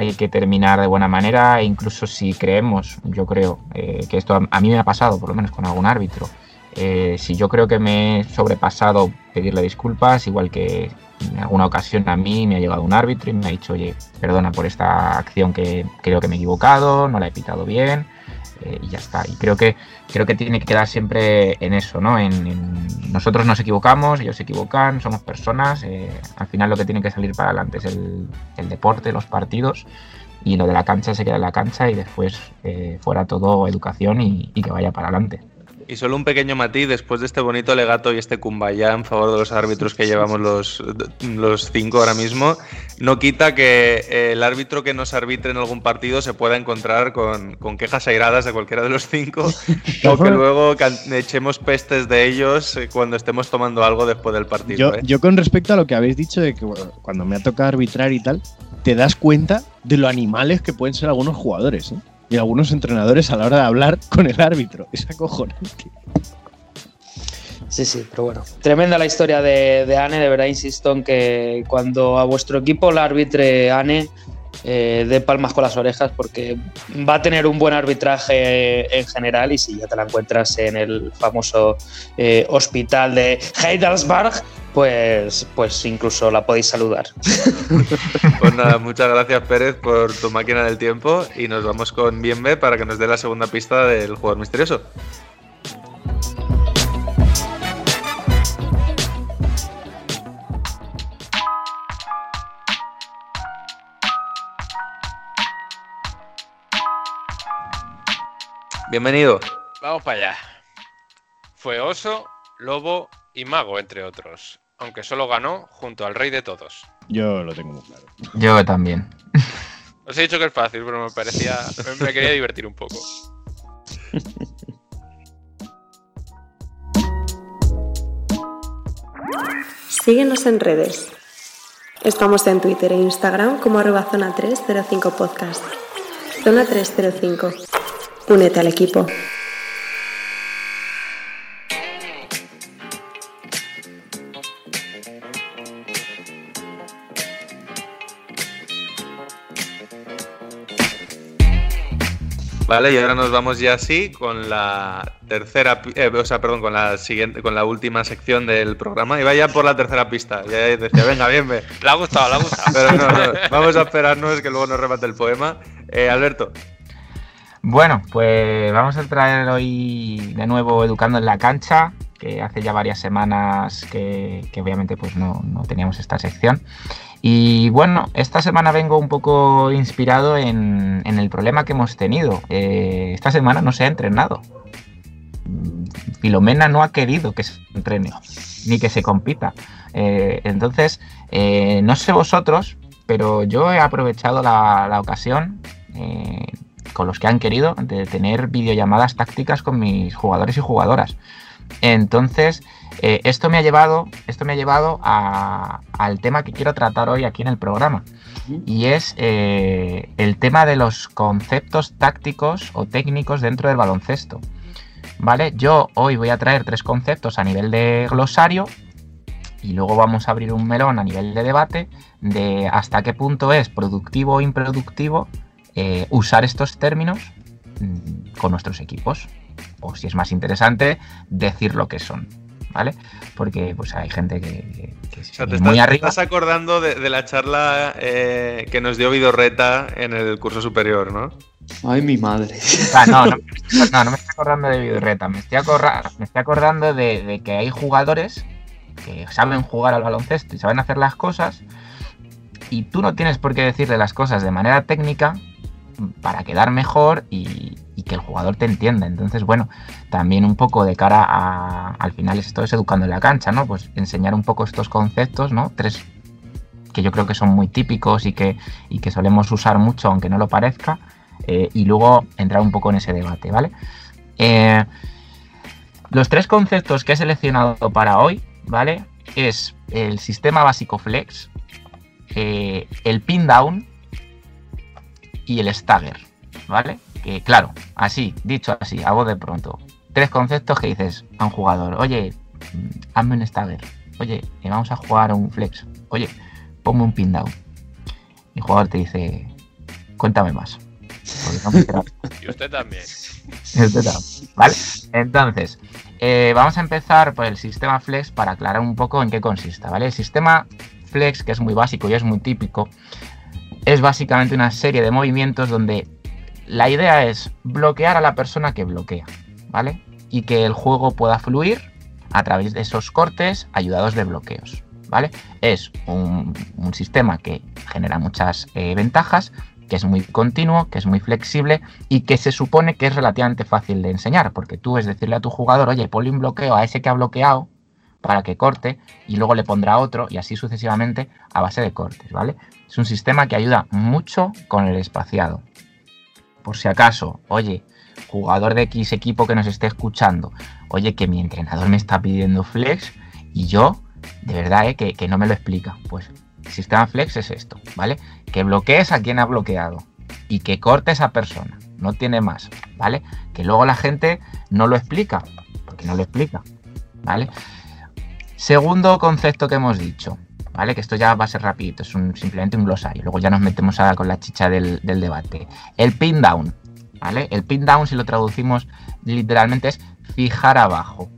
hay que terminar de buena manera, e incluso si creemos, yo creo, eh, que esto a, a, mí me ha pasado, por lo menos con algún árbitro, eh, si yo creo que me he sobrepasado, pedirle disculpas, igual que en alguna ocasión a mí me ha llegado un árbitro y me ha dicho, oye, perdona por esta acción que creo que me he equivocado, no la he pitado bien, eh, y ya está. Y creo que creo que tiene que quedar siempre en eso, ¿no? En, nosotros nos equivocamos, ellos se equivocan, somos personas. Eh, al final lo que tiene que salir para adelante es el, deporte, los partidos. Y lo de la cancha se queda en la cancha y después eh, fuera todo educación y que vaya para adelante. Y solo un pequeño matiz, después de este bonito legato y este kumbaya en favor de los árbitros que llevamos los, los cinco ahora mismo, no quita que el árbitro que nos arbitre en algún partido se pueda encontrar con, con quejas airadas de cualquiera de los cinco [laughs] o que luego echemos pestes de ellos cuando estemos tomando algo después del partido. Yo, ¿eh? yo con respecto a lo que habéis dicho de que bueno, cuando me ha tocado arbitrar y tal, te das cuenta de lo animales que pueden ser algunos jugadores. ¿eh? Y algunos entrenadores a la hora de hablar con el árbitro. Es acojonante. Sí, sí, pero bueno. Tremenda la historia de, de Anne, de verdad insisto en que cuando a vuestro equipo la arbitre Anne eh, dé palmas con las orejas porque va a tener un buen arbitraje en general y si ya te la encuentras en el famoso eh, hospital de Heidelberg, pues, pues incluso la podéis saludar. [laughs] Pues nada, muchas gracias Pérez por tu máquina del tiempo y nos vamos con Bienve para que nos dé la segunda pista del jugador misterioso. Bienvenido. Vamos para allá. Fue oso, lobo y mago, entre otros. Aunque solo ganó junto al rey de todos. Yo lo tengo muy claro. Yo también. [laughs] Os he dicho que es fácil, pero me parecía. Me, me quería divertir un poco. Síguenos en redes. Estamos en Twitter e Instagram como arroba zona 305 podcast. Zona 305. Únete al equipo. Vale, y ahora nos vamos ya así con la tercera, eh, o sea, perdón, con la siguiente, con la última sección del programa. Y vaya por la tercera pista. Ya decía, venga, bien, ve. [laughs] Le ha gustado, le ha gustado. Pero no, no, vamos a esperarnos que luego nos remate el poema. Eh, Alberto, Bueno, pues vamos a traer hoy de nuevo Educando en la Cancha, que hace ya varias semanas que, obviamente pues no, teníamos esta sección. Y bueno, esta semana vengo un poco inspirado en, el problema que hemos tenido. Eh, esta semana no se ha entrenado. Filomena no ha querido que se entrene, ni que se compita. Eh, entonces, eh, no sé vosotros, pero yo he aprovechado la, ocasión con los que han querido de tener videollamadas tácticas con mis jugadores y jugadoras. Entonces, eh, esto me ha llevado, esto me ha llevado a- al tema que quiero tratar hoy aquí en el programa. Y es eh, el tema de los conceptos tácticos o técnicos dentro del baloncesto. ¿Vale? Yo hoy voy a traer tres conceptos a nivel de glosario y luego vamos a abrir un melón a nivel de debate de hasta qué punto es productivo o improductivo eh, usar estos términos mm, con nuestros equipos. O si es más interesante, decir lo que son. ¿Vale? Porque pues hay gente que, que- o sea, te estás, muy te arriba. estás acordando de, de la charla eh, que nos dio Vidorreta en el curso superior, ¿no? Ay, mi madre. Ah, no, no, no, no me estoy acordando de Vidorreta, me estoy, acorra- me estoy acordando de, de que hay jugadores que saben jugar al baloncesto y saben hacer las cosas y tú no tienes por qué decirle las cosas de manera técnica para quedar mejor y, que el jugador te entienda. Entonces, bueno, también un poco de cara a, al final esto es educando en la cancha, ¿no? Pues enseñar un poco estos conceptos, ¿no? Tres que yo creo que son muy típicos y que, y que solemos usar mucho aunque no lo parezca eh, y luego entrar un poco en ese debate, ¿vale? Eh, los tres conceptos que he seleccionado para hoy, ¿vale? Es el sistema básico flex, eh, el pin down y el stagger, ¿vale? Que claro, así, dicho así, a voz de pronto. Tres conceptos que dices a un jugador, oye, mm, hazme un stagger, oye, eh, vamos a jugar a un flex, oye, ponme un pin down. Y el jugador te dice, cuéntame más. No. [laughs] Y usted también. Entonces, eh, vamos a empezar por el sistema Flex para aclarar un poco en qué consiste, ¿vale? El sistema Flex, que es muy básico y es muy típico, es básicamente una serie de movimientos donde la idea es bloquear a la persona que bloquea, ¿vale? Y que el juego pueda fluir a través de esos cortes ayudados de bloqueos, ¿vale? Es un, sistema que genera muchas eh, ventajas, que es muy continuo, que es muy flexible y que se supone que es relativamente fácil de enseñar, porque tú es decirle a tu jugador, oye, ponle un bloqueo a ese que ha bloqueado para que corte y luego le pondrá otro y así sucesivamente a base de cortes, ¿vale? Es un sistema que ayuda mucho con el espaciado. Por si acaso, oye, jugador de X equipo que nos esté escuchando, oye, que mi entrenador me está pidiendo flex y yo, de verdad, ¿eh? que, que no me lo explica. Pues el sistema flex es esto, ¿vale? Que bloquees a quien ha bloqueado y que corte esa persona, no tiene más, ¿vale? Que luego la gente no lo explica, porque no lo explica, ¿vale? Segundo concepto que hemos dicho, ¿vale? Que esto ya va a ser rapidito, es simplemente un glosario, luego ya nos metemos con la chicha del, del debate. El pin down, ¿vale? El pin down, si lo traducimos literalmente, es fijar abajo,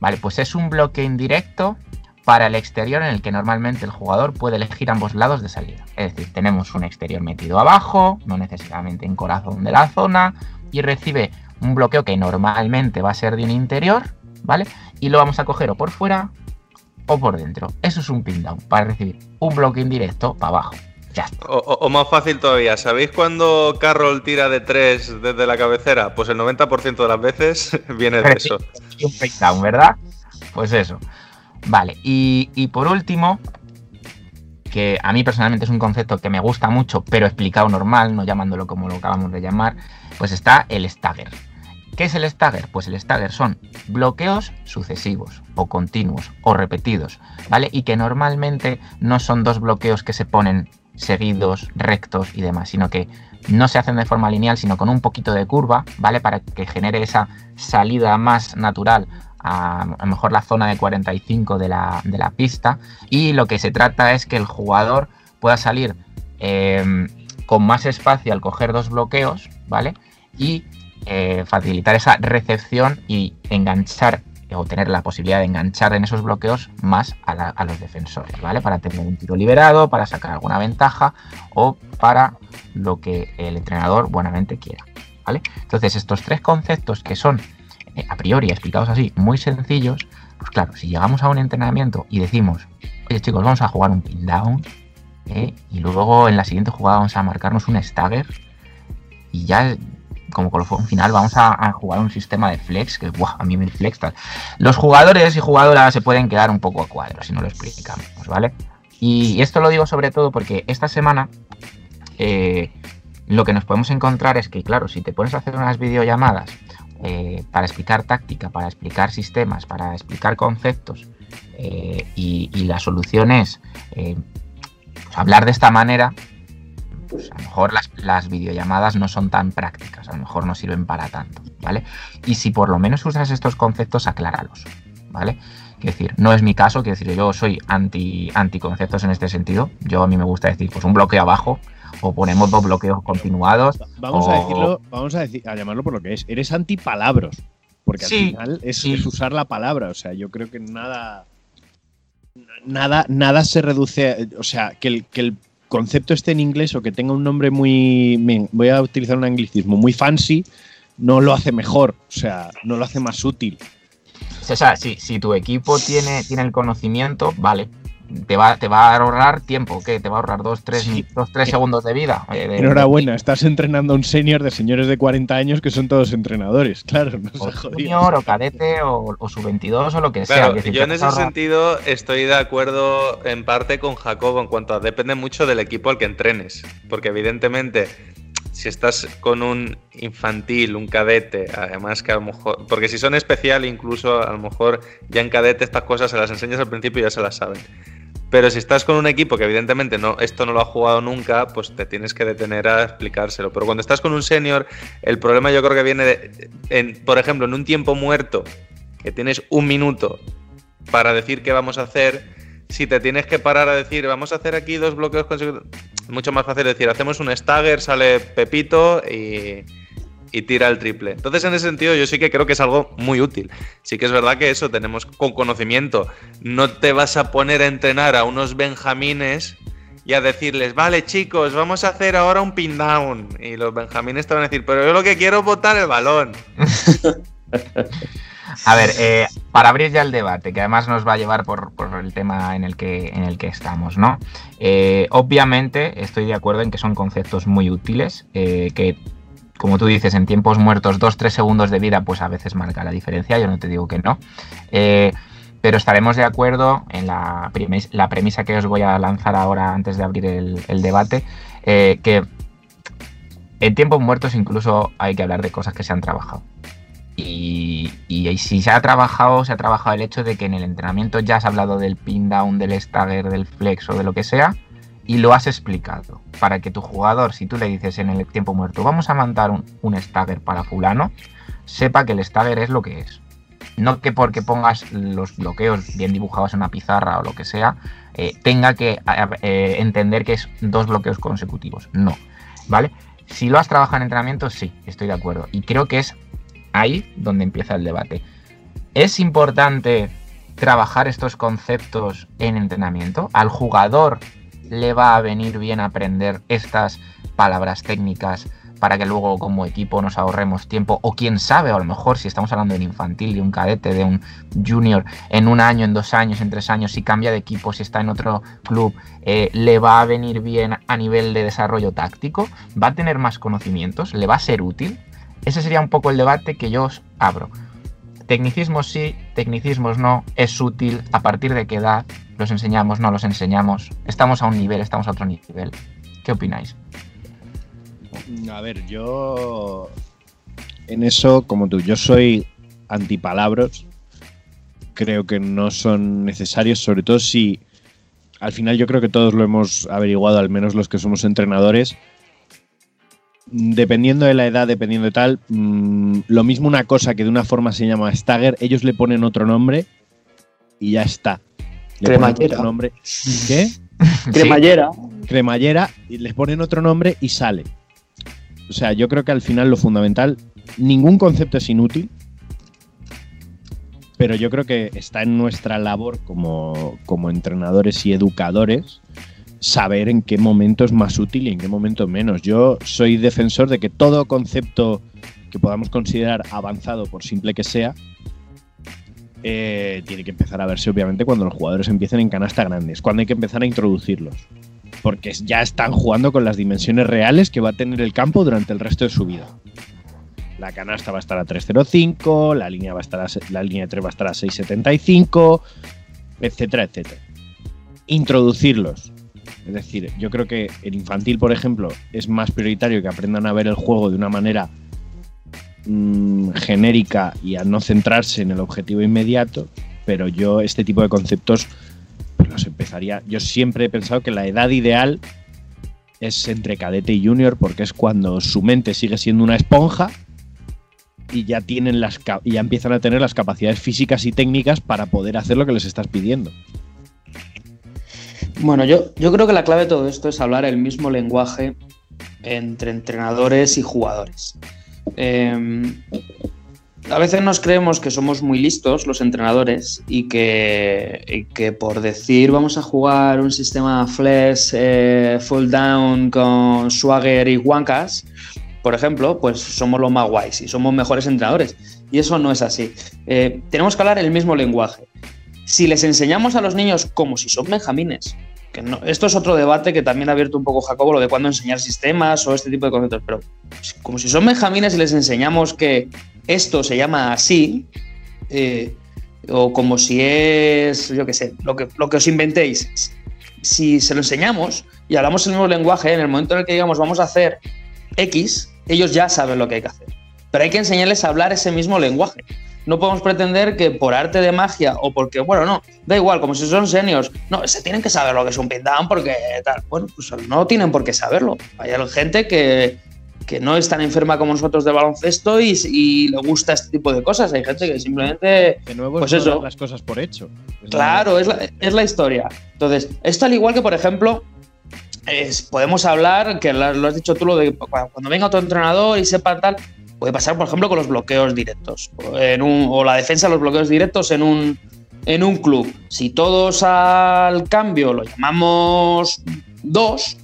¿vale? Pues es un bloque indirecto para el exterior en el que normalmente el jugador puede elegir ambos lados de salida. Es decir, tenemos un exterior metido abajo, no necesariamente en corazón de la zona, y recibe un bloqueo que normalmente va a ser de un interior, ¿vale? Y lo vamos a coger o por fuera o por dentro. Eso es un pin down, para recibir un bloque indirecto para abajo. Ya está. O, más fácil todavía, ¿sabéis cuando Carroll tira de 3 desde la cabecera? Pues el 90% de las veces [laughs] viene de eso. Un pin down, ¿verdad? Pues eso. Vale, y, y por último, que a mí personalmente es un concepto que me gusta mucho, pero explicado normal, no llamándolo como lo acabamos de llamar, pues está el stagger. ¿Qué es el stagger? Pues el stagger son bloqueos sucesivos o continuos o repetidos, ¿vale? Y que normalmente no son dos bloqueos que se ponen seguidos, rectos y demás, sino que no se hacen de forma lineal, sino con un poquito de curva, ¿vale? Para que genere esa salida más natural a, lo mejor la zona de 45 de la, de la pista. Y lo que se trata es que el jugador pueda salir eh, con más espacio al coger dos bloqueos, ¿vale? Y eh, facilitar esa recepción y enganchar o tener la posibilidad de enganchar en esos bloqueos más a, los defensores, ¿vale? Para tener un tiro liberado, para sacar alguna ventaja o para lo que el entrenador buenamente quiera, ¿vale? Entonces, estos tres conceptos que son eh, a priori explicados así muy sencillos, pues claro, si llegamos a un entrenamiento y decimos, oye chicos, vamos a jugar un pin down, ¿eh? y luego en la siguiente jugada vamos a marcarnos un stagger, y ya como colofón final vamos a, jugar un sistema de flex, que a mí el flex tal. Los jugadores y jugadoras se pueden quedar un poco a cuadros si no lo explicamos, ¿vale? Y esto lo digo sobre todo porque esta semana eh, lo que nos podemos encontrar es que, claro, si te pones a hacer unas videollamadas eh, para explicar táctica, para explicar sistemas, para explicar conceptos, eh, y, y la solución es pues, hablar de esta manera, pues a lo mejor las, las videollamadas no son tan prácticas, a lo mejor no sirven para tanto, ¿vale? Y si por lo menos usas estos conceptos, acláralos, ¿vale? Quiero decir, no es mi caso, quiero decir, yo soy anti, anticonceptos en este sentido. Yo a mí me gusta decir, pues un bloqueo abajo, o ponemos dos bloqueos continuados. Vamos o- a decirlo, vamos a, decir, a llamarlo por lo que es. Eres antipalabros. Porque Sí, al final es, sí. es usar la palabra. O sea, yo creo que nada. Nada, nada se reduce. a- o sea, que el, que el concepto esté en inglés o que tenga un nombre muy. voy a utilizar un anglicismo, muy fancy, no lo hace mejor. O sea, no lo hace más útil. Sea, si, si tu equipo tiene, tiene el conocimiento, vale. Te va, te va a ahorrar tiempo, ¿qué? Te va a ahorrar dos, tres, Sí. dos, tres segundos de vida. eh, de- Enhorabuena, estás entrenando a un senior de señores de 40 años que son todos entrenadores. Claro, no O junior, o cadete, o, o sub-22, o lo que sea. Claro, que si yo en ese ahorrar- sentido estoy de acuerdo en parte con Jacobo en cuanto a depende mucho del equipo al que entrenes. Porque evidentemente, si estás con un infantil, un cadete, además que a lo mejor. Porque si son especial, incluso a lo mejor ya en cadete estas cosas se las enseñas al principio y ya se las saben. Pero si estás con un equipo que evidentemente no, esto no lo ha jugado nunca, pues te tienes que detener a explicárselo. Pero cuando estás con un senior, el problema yo creo que viene, de, por ejemplo, en un tiempo muerto, que tienes un minuto para decir qué vamos a hacer, si te tienes que parar a decir, vamos a hacer aquí dos bloqueos consecutivos, mucho más fácil decir, hacemos un stagger, sale Pepito y, y tira el triple. Entonces, en ese sentido, yo sí que creo que es algo muy útil. Sí que es verdad que eso tenemos con conocimiento. No te vas a poner a entrenar a unos benjamines y a decirles, vale chicos, vamos a hacer ahora un pin down. Y los benjamines te van a decir, pero yo lo que quiero es botar el balón. [laughs] A ver, eh, para abrir ya el debate, que además nos va a llevar por, por el tema en el que, en el que estamos, ¿no? Eh, obviamente estoy de acuerdo en que son conceptos muy útiles, eh, que como tú dices, en tiempos muertos, dos, tres segundos de vida, pues a veces marca la diferencia, yo no te digo que no. Eh, pero estaremos de acuerdo en la, premis- la premisa que os voy a lanzar ahora antes de abrir el, el debate, eh, que en tiempos muertos incluso hay que hablar de cosas que se han trabajado. Y, y si se ha trabajado, se ha trabajado el hecho de que en el entrenamiento ya has hablado del pin down, del stagger, del flex o de lo que sea, y lo has explicado para que tu jugador, si tú le dices en el tiempo muerto, vamos a mandar un, un stagger para fulano, sepa que el stagger es lo que es. No que porque pongas los bloqueos bien dibujados en una pizarra o lo que sea, eh, tenga que eh, entender que es dos bloqueos consecutivos. No, ¿vale? Si lo has trabajado en entrenamiento, sí, estoy de acuerdo. Y creo que es ahí donde empieza el debate. ¿Es importante trabajar estos conceptos en entrenamiento? ¿Al jugador le va a venir bien aprender estas palabras técnicas para que luego como equipo nos ahorremos tiempo? O quién sabe, a lo mejor si estamos hablando de un infantil, de un cadete, de un junior, en un año, en dos años, en tres años, si cambia de equipo, si está en otro club, eh, ¿le va a venir bien a nivel de desarrollo táctico? ¿Va a tener más conocimientos? ¿Le va a ser útil? Ese sería un poco el debate que yo os abro. Tecnicismos sí, tecnicismos no, es útil, a partir de qué edad los enseñamos, no los enseñamos, estamos a un nivel, estamos a otro nivel. ¿Qué opináis? A ver, yo en eso, como tú, yo soy antipalabras. Creo que no son necesarios, sobre todo si al final yo creo que todos lo hemos averiguado, al menos los que somos entrenadores. Dependiendo de la edad, dependiendo de tal, mmm, lo mismo una cosa que de una forma se llama stagger, ellos le ponen otro nombre y ya está. Le Cremallera. otro nombre. [laughs] ¿Qué? Cremallera. cremallera y les ponen otro nombre y sale. O sea, yo creo que al final lo fundamental, ningún concepto es inútil, pero yo creo que está en nuestra labor como, como entrenadores y educadores saber en qué momento es más útil y en qué momento menos. Yo soy defensor de que todo concepto que podamos considerar avanzado, por simple que sea, eh, tiene que empezar a verse obviamente cuando los jugadores empiecen en canasta grandes, cuando hay que empezar a introducirlos. Porque ya están jugando con las dimensiones reales que va a tener el campo durante el resto de su vida. La canasta va a estar a 3.05, la línea, va a estar la línea de 3 va a estar a 6.75, etcétera, etcétera. Introducirlos. Es decir, yo creo que el infantil, por ejemplo, es más prioritario que aprendan a ver el juego de una manera mmm, genérica y a no centrarse en el objetivo inmediato, pero yo este tipo de conceptos los empezaría. Yo siempre he pensado que la edad ideal es entre cadete y junior porque es cuando su mente sigue siendo una esponja y ya tienen las ya empiezan a tener las capacidades físicas y técnicas para poder hacer lo que les estás pidiendo. Bueno, yo, yo creo que la clave de todo esto es hablar el mismo lenguaje entre entrenadores y jugadores. Eh, a veces nos creemos que somos muy listos los entrenadores y que, que por decir vamos a jugar un sistema flash eh, full down con Swagger y Wankas, por ejemplo, pues somos los más guays y somos mejores entrenadores. Y eso no es así. Eh, tenemos que hablar el mismo lenguaje. Si les enseñamos a los niños como si son benjamines, que no, esto es otro debate que también ha abierto un poco Jacobo, lo de cuándo enseñar sistemas o este tipo de conceptos, pero como si son benjamines y les enseñamos que esto se llama así, eh, o como si es, yo qué sé, lo que, lo que os inventéis, si se lo enseñamos y hablamos el mismo lenguaje, en el momento en el que digamos vamos a hacer X, ellos ya saben lo que hay que hacer. Pero hay que enseñarles a hablar ese mismo lenguaje. No podemos pretender que por arte de magia o porque, bueno, no, da igual, como si son seniors, no, se tienen que saber lo que es un pin down porque tal. Bueno, pues no tienen por qué saberlo. Hay gente que, que no es tan enferma como nosotros de baloncesto y, y, le gusta este tipo de cosas. Hay gente que simplemente. De nuevo, pues es eso. las cosas por hecho. Es claro, la... Es, la, es la historia. Entonces, esto al igual que, por ejemplo, es, podemos hablar, que lo has dicho tú, lo de cuando venga otro entrenador y sepa tal, puede pasar, por ejemplo, con los bloqueos directos o la defensa de los bloqueos directos en un, en un club. Si todos al cambio lo llamamos 2,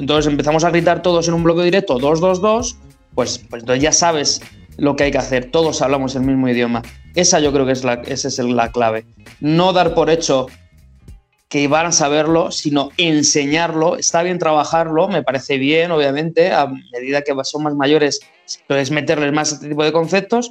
entonces empezamos a gritar todos en un bloqueo directo 2-2-2, pues, pues entonces ya sabes lo que hay que hacer. Todos hablamos el mismo idioma. Esa yo creo que es la, esa es la clave. No dar por hecho que van a saberlo, sino enseñarlo. Está bien trabajarlo, me parece bien, obviamente, a medida que son más mayores, puedes meterles más este tipo de conceptos,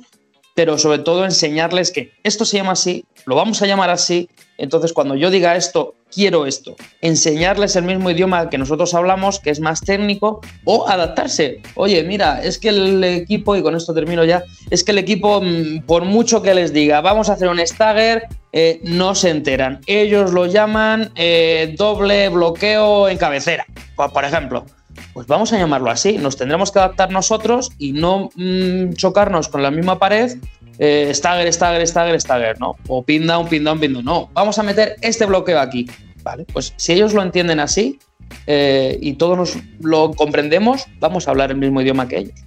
pero sobre todo enseñarles que esto se llama así, lo vamos a llamar así, entonces cuando yo diga esto, quiero esto. Enseñarles el mismo idioma que nosotros hablamos, que es más técnico, o adaptarse. Oye, mira, es que el equipo, y con esto termino ya, es que el equipo, mm, por mucho que les diga, vamos a hacer un stagger, eh, no se enteran. Ellos lo llaman eh, doble bloqueo en cabecera, por, ejemplo. Pues vamos a llamarlo así. Nos tendremos que adaptar nosotros y no mm, chocarnos con la misma pared eh, stagger, stagger, stagger, stagger, ¿no? O pin down, pin down, pin down. No, vamos a meter este bloqueo aquí. Vale, pues si ellos lo entienden así eh, y todos nos lo comprendemos, vamos a hablar el mismo idioma que ellos.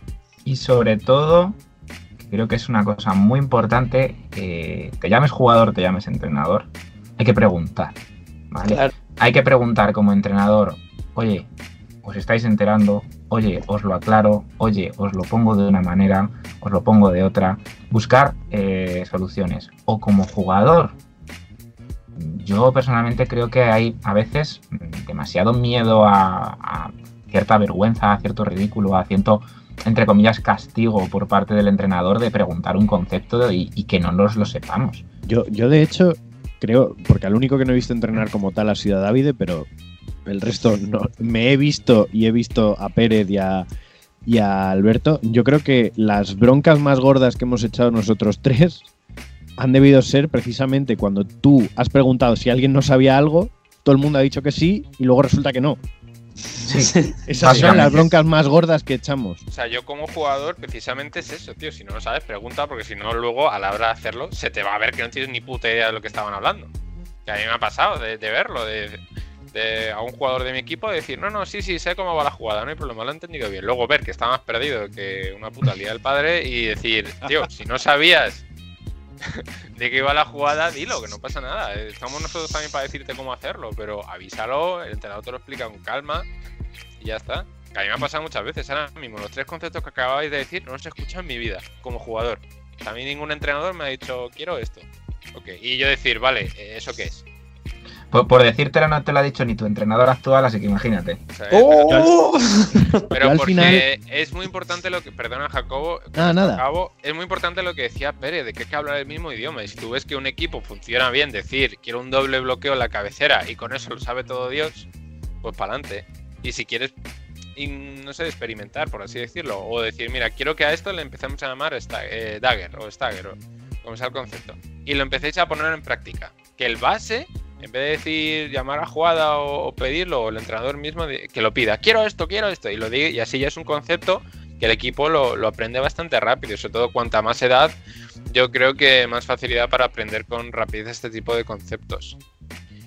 Y sobre todo, creo que es una cosa muy importante, que te llames jugador, te llames entrenador, hay que preguntar, ¿vale? Claro. Hay que preguntar como entrenador, oye, os estáis enterando, oye, os lo aclaro, oye, os lo pongo de una manera, os lo pongo de otra, buscar eh, soluciones. O como jugador, yo personalmente creo que hay a veces demasiado miedo a, cierta vergüenza, a cierto ridículo, a cierto, entre comillas, castigo por parte del entrenador de preguntar un concepto y, y que no nos lo sepamos. Yo, yo de hecho, creo, porque al único que no he visto entrenar como tal ha sido a Davide, pero el resto no. Me he visto y he visto a Pérez y a, y a Alberto. Yo creo que las broncas más gordas que hemos echado nosotros tres han debido ser precisamente cuando tú has preguntado si alguien no sabía algo, todo el mundo ha dicho que sí y luego resulta que no. Esas son las broncas más gordas que echamos. O sea, yo como jugador, precisamente es eso, tío. Si no lo sabes, pregunta, porque si no, luego a la hora de hacerlo, se te va a ver que no tienes ni puta idea de lo que estaban hablando. Que a mí me ha pasado de, de verlo, de, de a un jugador de mi equipo decir, no, no, sí, sí, sé cómo va la jugada, no hay problema, lo he entendido bien. Luego ver que está más perdido que una puta lía del padre y decir, tío, si no sabías [laughs] de qué iba la jugada, dilo, que no pasa nada. Estamos nosotros también para decirte cómo hacerlo, pero avísalo, el entrenador te lo explica con calma y ya está. Que a mí me ha pasado muchas veces, ahora mismo, los tres conceptos que acababais de decir no los he escuchado en mi vida como jugador. Mí ningún entrenador me ha dicho, quiero esto. Y yo decir, vale, eh, ¿eso qué es? Por, por decírtelo no te lo ha dicho ni tu entrenador actual, así que imagínate. O sea, ¡Oh! [laughs] Pero al porque final- es muy importante lo que. Perdona, Jacobo. Nada, nada. Jacobo, es muy importante lo que decía Pérez, de que hay que hablar el mismo idioma. Y si tú ves que un equipo funciona bien, decir, quiero un doble bloqueo en la cabecera y con eso lo sabe todo Dios, pues para adelante. Y si quieres, no sé, experimentar, por así decirlo, o decir, mira, quiero que a esto le empecemos a llamar eh, Dagger o Stagger, o como sea el concepto. Y lo empecéis a poner en práctica. Que el base en vez de decir llamar a jugada o, pedirlo, el entrenador mismo que lo pida, quiero esto, quiero esto, y lo diga, y así ya es un concepto que el equipo lo, aprende bastante rápido, sobre todo cuanta más edad, yo creo que más facilidad para aprender con rapidez este tipo de conceptos.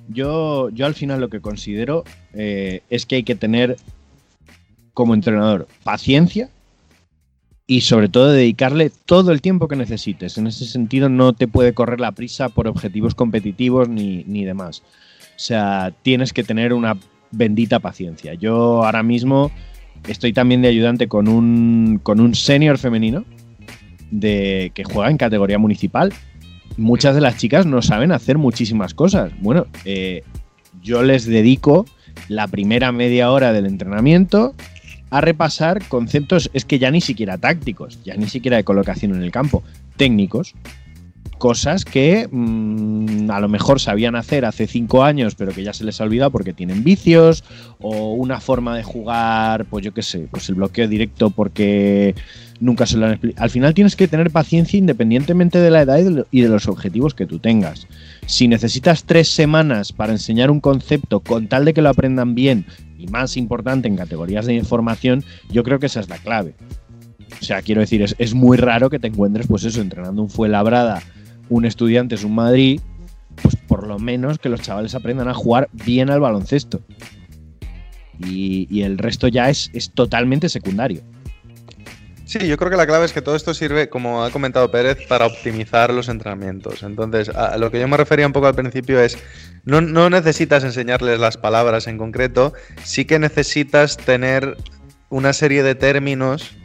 Yo, yo al final lo que considero eh, es que hay que tener como entrenador paciencia y sobre todo dedicarle todo el tiempo que necesites. En ese sentido no te puede correr la prisa por objetivos competitivos ni, ni demás. O sea, tienes que tener una bendita paciencia. Yo ahora mismo estoy también de ayudante con un, con un senior femenino de, que juega en categoría municipal muchas de las chicas no saben hacer muchísimas cosas. Bueno, eh, yo les dedico la primera media hora del entrenamiento a repasar conceptos, es que ya ni siquiera tácticos, ya ni siquiera de colocación en el campo, técnicos. Cosas que mm, a lo mejor sabían hacer hace cinco años, pero que ya se les ha olvidado porque tienen vicios, o una forma de jugar, pues yo qué sé, pues el bloqueo directo porque nunca se lo han explicado. Al final tienes que tener paciencia independientemente de la edad y de, y de los objetivos que tú tengas. Si necesitas tres semanas para enseñar un concepto con tal de que lo aprendan bien y más importante en categorías de información, yo creo que esa es la clave. O sea, quiero decir, es, es muy raro que te encuentres, pues eso, entrenando un Fuenlabrada, un Estudiantes, un Madrid, pues por lo menos que los chavales aprendan a jugar bien al baloncesto. Y, y el resto ya es, es totalmente secundario. Sí, yo creo que la clave es que todo esto sirve, como ha comentado Pérez, para optimizar los entrenamientos. Entonces, a lo que yo me refería un poco al principio es, no, no necesitas enseñarles las palabras en concreto, sí que necesitas tener una serie de términos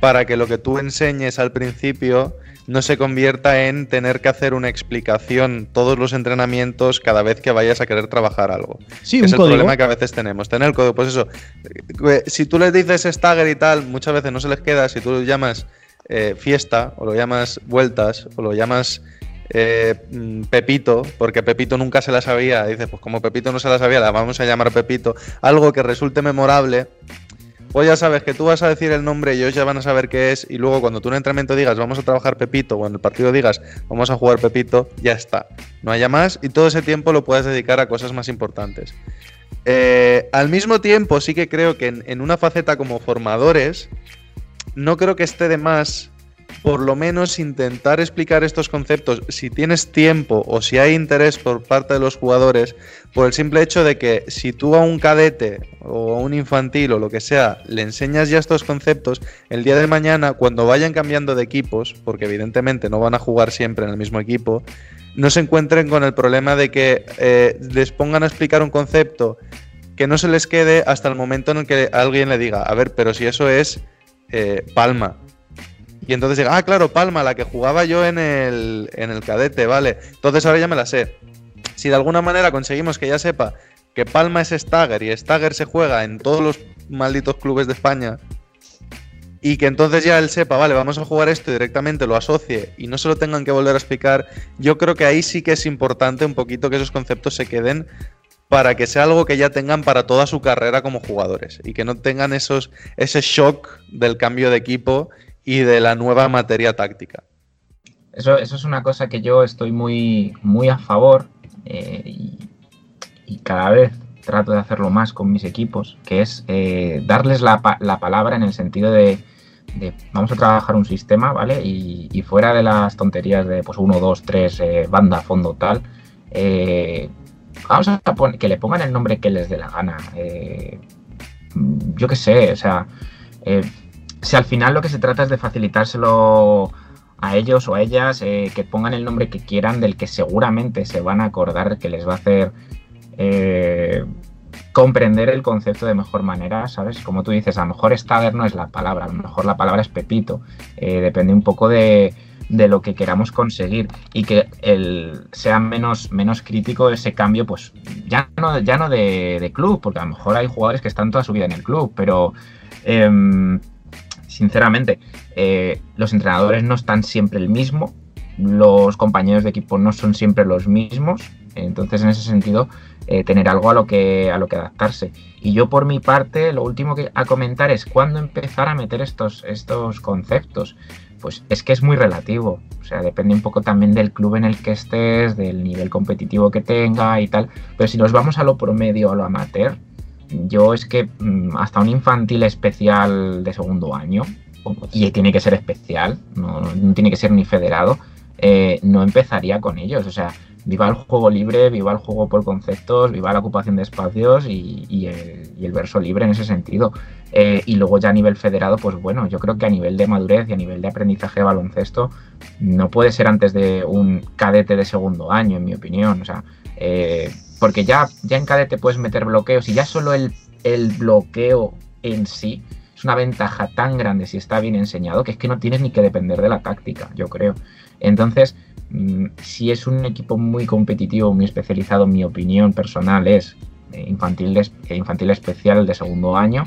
para que lo que tú enseñes al principio no se convierta en tener que hacer una explicación todos los entrenamientos cada vez que vayas a querer trabajar algo. Sí, Que es el código. problema que a veces tenemos. Tener el código, pues eso. eh, Si tú les dices stagger y tal, muchas veces no se les queda. Si tú lo llamas eh, fiesta, o lo llamas vueltas, o lo llamas eh, mm, Pepito, porque Pepito nunca se la sabía. Dice, pues como Pepito no se la sabía, la vamos a llamar Pepito. Algo que resulte memorable. Pues ya sabes que tú vas a decir el nombre y ellos ya van a saber qué es. Y luego cuando tú en entrenamiento digas vamos a trabajar Pepito o en el partido digas vamos a jugar Pepito, ya está. No haya más y todo ese tiempo lo puedes dedicar a cosas más importantes. Eh, al mismo tiempo, sí que creo que en una faceta como formadores, no creo que esté de más por lo menos intentar explicar estos conceptos si tienes tiempo o si hay interés por parte de los jugadores, por el simple hecho de que si tú a un cadete o a un infantil o lo que sea le enseñas ya estos conceptos, el día de mañana cuando vayan cambiando de equipos, porque evidentemente no van a jugar siempre en el mismo equipo, no se encuentren con el problema de que eh, les pongan a explicar un concepto que no se les quede hasta el momento en el que alguien le diga, a ver, pero si eso es eh, palma. Y entonces diga, ah, claro, palma, la que jugaba yo en el, en el cadete, vale. Entonces ahora ya me la sé. Si de alguna manera conseguimos que ya sepa que palma es Stagger y Stagger se juega en todos los malditos clubes de España, y que entonces ya él sepa, vale, vamos a jugar esto y directamente lo asocie y no se lo tengan que volver a explicar, yo creo que ahí sí que es importante un poquito que esos conceptos se queden para que sea algo que ya tengan para toda su carrera como jugadores y que no tengan esos, ese shock del cambio de equipo y de la nueva materia táctica. Eso, es una cosa que yo estoy muy, muy a favor eh, y, cada vez trato de hacerlo más con mis equipos, que es eh, darles la, la palabra en el sentido de, vamos a trabajar un sistema, ¿vale? Y, fuera de las tonterías de pues uno, dos, tres, eh, banda, fondo, tal, eh, vamos a que le pongan el nombre que les dé la gana. yo qué sé, o sea, si al final lo que se trata es de facilitárselo a ellos o a ellas, eh, que pongan el nombre que quieran, del que seguramente se van a acordar, que les va a hacer eh, comprender el concepto de mejor manera, ¿sabes? Como tú dices, a lo mejor Stagger no es la palabra, a lo mejor la palabra es Pepito, eh, depende un poco de, de lo que queramos conseguir y que el, sea menos, menos crítico ese cambio, pues ya no, ya no de, de club, porque a lo mejor hay jugadores que están toda su vida en el club, pero em, sinceramente, eh, los entrenadores no están siempre el mismo, los compañeros de equipo no son siempre los mismos, entonces en ese sentido eh, tener algo a lo que a lo que adaptarse. Y yo por mi parte, lo último que a comentar es cuándo empezar a meter estos, estos conceptos. Pues es que es muy relativo, o sea, depende un poco también del club en el que estés, del nivel competitivo que tenga y tal. Pero si nos vamos a lo promedio, a lo amateur, yo es que mm, hasta un infantil especial de segundo año, y tiene que ser especial, no, no tiene que ser ni federado, eh, no empezaría con ellos. O sea, viva el juego libre, viva el juego por conceptos, viva la ocupación de espacios y, y el, y el verso libre en ese sentido. Eh, y luego ya a nivel federado, pues bueno, yo creo que a nivel de madurez y a nivel de aprendizaje de baloncesto, no puede ser antes de un cadete de segundo año, en mi opinión. O sea, eh, porque ya, ya en cadete puedes meter bloqueos y ya solo el, el bloqueo en sí es una ventaja tan grande si está bien enseñado que es que no tienes ni que depender de la táctica, yo creo. Entonces, mm, si es un equipo muy competitivo, muy especializado, mi opinión personal es eh, infantil, eh, infantil especial de segundo año.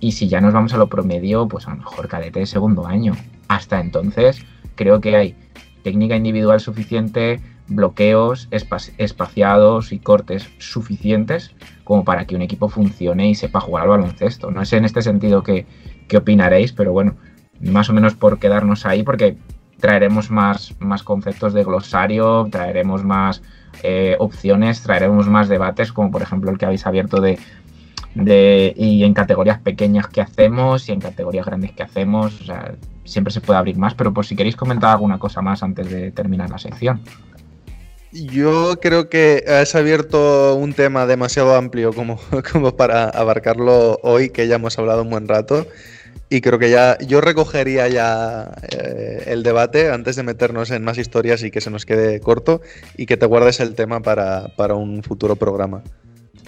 Y si ya nos vamos a lo promedio, pues a lo mejor cadete de segundo año. Hasta entonces, creo que hay técnica individual suficiente, bloqueos espa- espaciados y cortes suficientes como para que un equipo funcione y sepa jugar al baloncesto. No sé en este sentido qué, qué opinaréis, pero bueno, más o menos por quedarnos ahí, porque traeremos más, más conceptos de glosario, traeremos más eh, opciones, traeremos más debates, como por ejemplo el que habéis abierto de, de y en categorías pequeñas que hacemos y en categorías grandes que hacemos. O sea, siempre se puede abrir más, pero por si queréis comentar alguna cosa más antes de terminar la sección. Yo creo que has abierto un tema demasiado amplio como, [laughs] como para abarcarlo hoy, que ya hemos hablado un buen rato. Y creo que ya yo recogería ya eh, el debate antes de meternos en más historias y que se nos quede corto y que te guardes el tema para, para un futuro programa.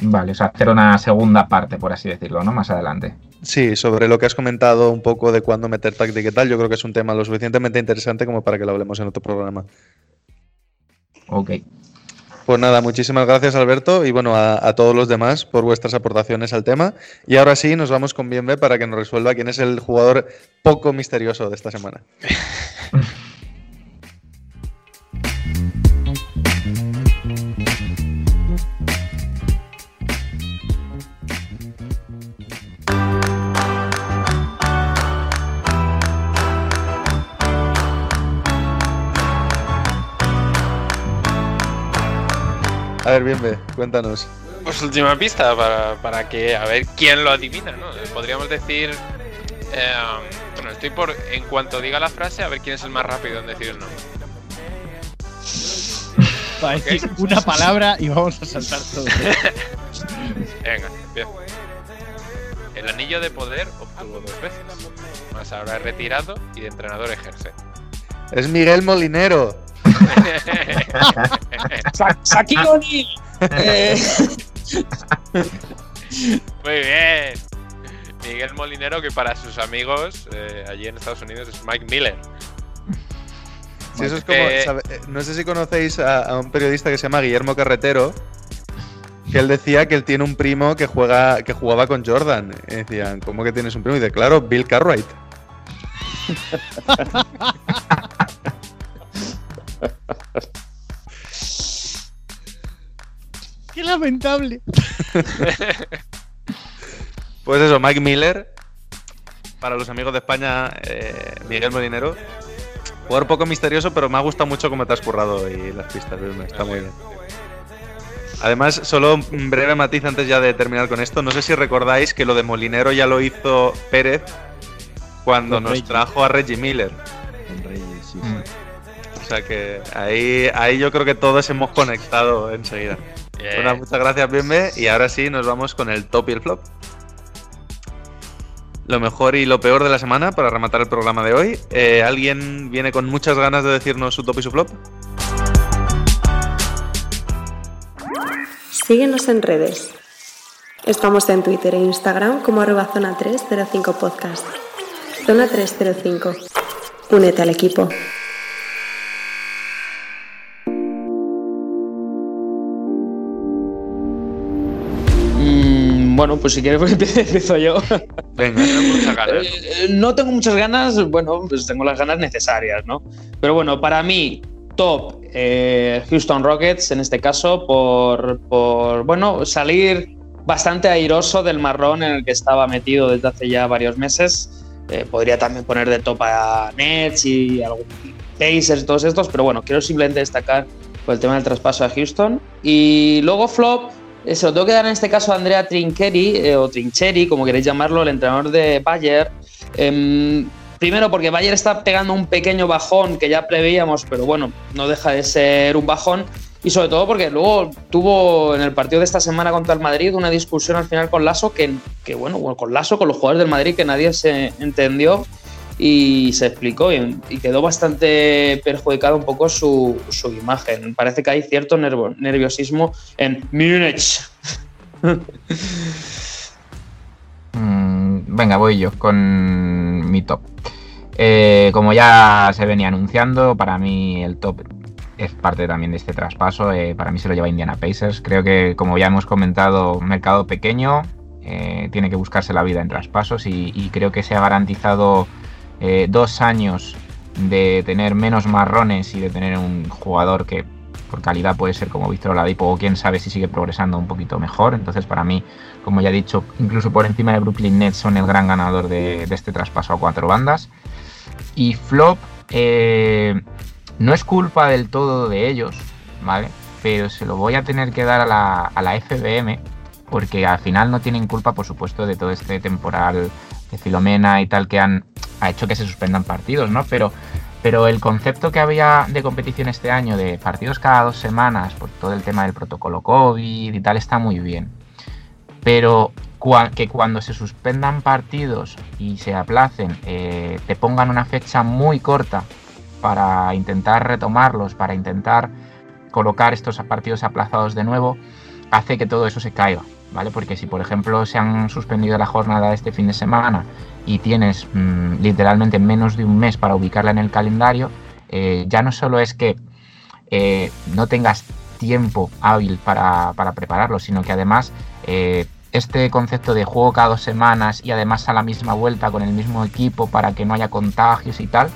Vale, o sea, hacer una segunda parte, por así decirlo, ¿no? Más adelante. Sí, sobre lo que has comentado un poco de cuándo meter táctica y tal, yo creo que es un tema lo suficientemente interesante como para que lo hablemos en otro programa. Ok. Pues nada, muchísimas gracias Alberto y bueno, a, a todos los demás por vuestras aportaciones al tema. Y ahora sí, nos vamos con Bienve para que nos resuelva quién es el jugador poco misterioso de esta semana. [laughs] A ver, bien, cuéntanos. Pues última pista para, para que a ver quién lo adivina, ¿no? Podríamos decir. eh, bueno, estoy por. En cuanto diga la frase, a ver quién es el más rápido en decir el nombre. [laughs] Va a decir una palabra y vamos a saltar todo. [laughs] Venga, empiezo. El anillo de poder obtuvo dos veces. Más ahora es retirado y de entrenador ejerce. Es Miguel Molinero. Shaquille O'Neal. Eh, Muy bien. Miguel Molinero, que para sus amigos eh, allí en Estados Unidos es Mike Miller. Sí, eso es como, Eh, sabe- eh, no sé si conocéis a, a un periodista que se llama Guillermo Carretero, que él decía que él tiene un primo que juega, que jugaba con Jordan. Y decían, ¿cómo que tienes un primo? Y dice, claro, Bill Cartwright. [laughs] [laughs] ¡Qué lamentable! [laughs] Pues eso, Mike Miller, para los amigos de España, eh, Miguel Molinero. Jugador poco misterioso, pero me ha gustado mucho cómo te has currado y las pistas, Vilma, está muy bien. Además, solo un breve matiz antes ya de terminar con esto. No sé si recordáis que lo de Molinero ya lo hizo Pérez cuando Con nos Reggie. trajo a Reggie Miller. Con Reyes, sí. Mm. O sea que ahí, ahí yo creo que todos hemos conectado enseguida. Bien. Bueno, muchas gracias, Bienve. Y ahora sí, nos vamos con el top y el flop. Lo mejor y lo peor de la semana para rematar el programa de hoy. Eh, ¿Alguien viene con muchas ganas de decirnos su top y su flop? Síguenos en redes. Estamos en Twitter e Instagram como arroba zona 305 podcast. Zona 305. Únete al equipo. Bueno, pues si quieres, [laughs] empiezo, yo. Venga. Tengo muchas ganas. No tengo muchas ganas, bueno, pues tengo las ganas necesarias, ¿no? Pero bueno, para mí, top eh, Houston Rockets, en este caso, por, por, bueno, salir bastante airoso del marrón en el que estaba metido desde hace ya varios meses. Eh, podría también poner de top a Nets y algún Pacers todos estos, pero bueno, quiero simplemente destacar por el tema del traspaso a Houston. Y luego flop, se lo tengo que dar en este caso a Andrea Trincheri, eh, o Trincheri, como queréis llamarlo, el entrenador de Bayer. Em, primero porque Bayer está pegando un pequeño bajón que ya preveíamos, pero bueno, no deja de ser un bajón. Y sobre todo porque luego tuvo en el partido de esta semana contra el Madrid una discusión al final con Lasso, que, que bueno, con Lasso, con los jugadores del Madrid, que nadie se entendió y se explicó y, quedó bastante perjudicado un poco su, su imagen. Parece que hay cierto nerviosismo en Múnich. [laughs] Mm, venga, voy yo con mi top. Eh, como ya se venía anunciando, para mí el top es parte también de este traspaso. eh, para mí se lo lleva Indiana Pacers. Creo que, como ya hemos comentado, mercado pequeño eh, tiene que buscarse la vida en traspasos y creo que se ha garantizado eh, dos años de tener menos marrones y de tener un jugador que por calidad puede ser como Víctor Oladipo o quién sabe si sigue progresando un poquito mejor. Entonces, para mí, como ya he dicho, incluso por encima de Brooklyn Nets son el gran ganador de, de este traspaso a cuatro bandas. Y flop, eh, no es culpa del todo de ellos, ¿vale? Pero se lo voy a tener que dar a la, a la FBM, porque al final no tienen culpa, por supuesto, de todo este temporal de Filomena y tal que han ha hecho que se suspendan partidos, ¿no? Pero, pero el concepto que había de competición este año, de partidos cada dos semanas, por todo el tema del protocolo COVID y tal, está muy bien. Pero que cuando se suspendan partidos y se aplacen, eh, te pongan una fecha muy corta para intentar retomarlos, para intentar colocar estos partidos aplazados de nuevo, hace que todo eso se caiga, ¿vale? Porque si, por ejemplo, se han suspendido la jornada este fin de semana y tienes mm, literalmente menos de un mes para ubicarla en el calendario, eh, ya no solo es que eh, no tengas tiempo hábil para, para prepararlo, sino que además eh, este concepto de juego cada dos semanas y además a la misma vuelta con el mismo equipo para que no haya contagios y tal,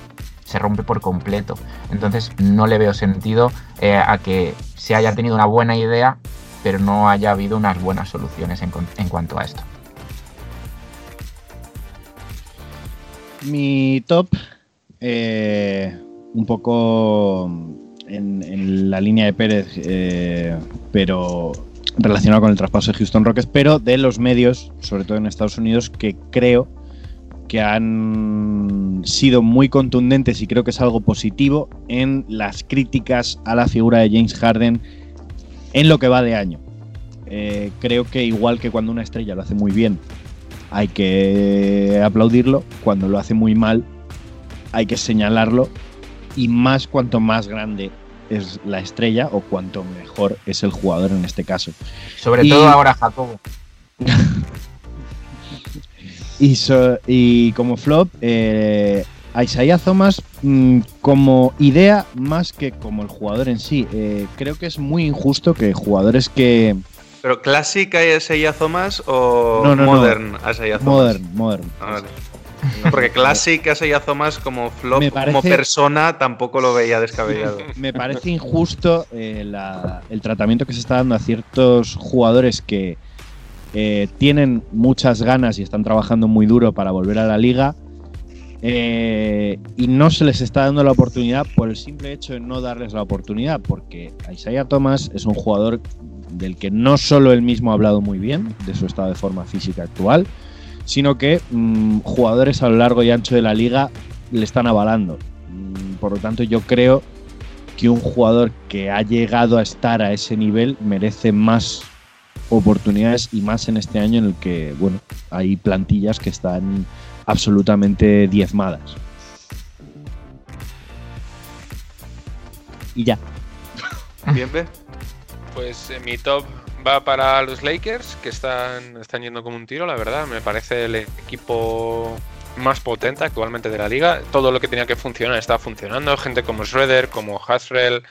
se rompe por completo. Entonces no le veo sentido a que se haya tenido una buena idea, pero no haya habido unas buenas soluciones en, cuanto a esto. Mi top, eh, un poco en, en la línea de Pérez, eh, pero relacionado con el traspaso de Houston Rockets, pero de los medios, sobre todo en Estados Unidos, que creo que han sido muy contundentes y creo que es algo positivo en las críticas a la figura de James Harden en lo que va de año. Eh, creo que igual que cuando una estrella lo hace muy bien, hay que aplaudirlo, cuando lo hace muy mal, hay que señalarlo, y más cuanto más grande es la estrella o cuanto mejor es el jugador en este caso. Sobre Y- todo ahora Jacobo. [laughs] Y, so- y como flop, eh, a Isaiah Thomas mm, como idea más que como el jugador en sí. Eh, creo que es muy injusto que jugadores que... ¿Pero Classic a Isaiah Thomas o No, no, no. Modern Isaiah Thomas? Modern, modern. Ah, vale. No, Porque Classic a Isaiah Thomas como flop, como persona, tampoco lo veía descabellado. [laughs] Me parece injusto eh, la- el tratamiento que se está dando a ciertos jugadores que eh, tienen muchas ganas y están trabajando muy duro para volver a la liga eh, y no se les está dando la oportunidad por el simple hecho de no darles la oportunidad, porque Isaiah Thomas es un jugador del que no solo él mismo ha hablado muy bien de su estado de forma física actual, sino que mm, jugadores a lo largo y ancho de la liga le están avalando. Mm, Por lo tanto, yo creo que un jugador que ha llegado a estar a ese nivel merece más oportunidades y más en este año en el que, bueno, hay plantillas que están absolutamente diezmadas. Y ya. ¿Bien, ve? Pues eh, mi top va para los Lakers, que están, están yendo como un tiro, la verdad. Me parece el equipo más potente actualmente de la liga. Todo lo que tenía que funcionar está funcionando. Gente como Schroeder, como Hasrell.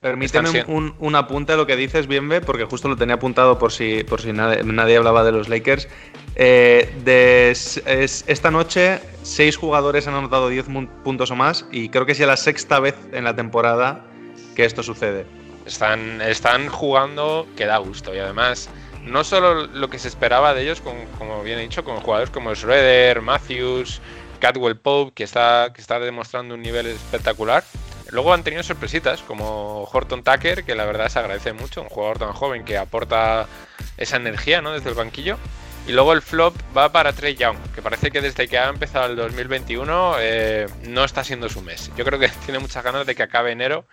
Permíteme un, un- un apunte a lo que dices, Bienve, porque justo lo tenía apuntado por si, por si nadie, nadie hablaba de los Lakers. Eh, de s- es- esta noche, seis jugadores han anotado 10 mun- puntos o más, y creo que es ya la sexta vez en la temporada que esto sucede. Están, están jugando que da gusto. Y además, no solo lo que se esperaba de ellos, con- como bien he dicho, con jugadores como Schroeder, Matthews, Cadwell Pope, que está, que está demostrando un nivel espectacular. Luego han tenido sorpresitas, como Horton Tucker, que la verdad se agradece mucho, un jugador tan joven que aporta esa energía ¿no? desde el banquillo. Y luego el flop va para Trey Young, que parece que desde que ha empezado el 2021 eh, no está siendo su mes. Yo creo que [laughs] tiene muchas ganas de que acabe enero,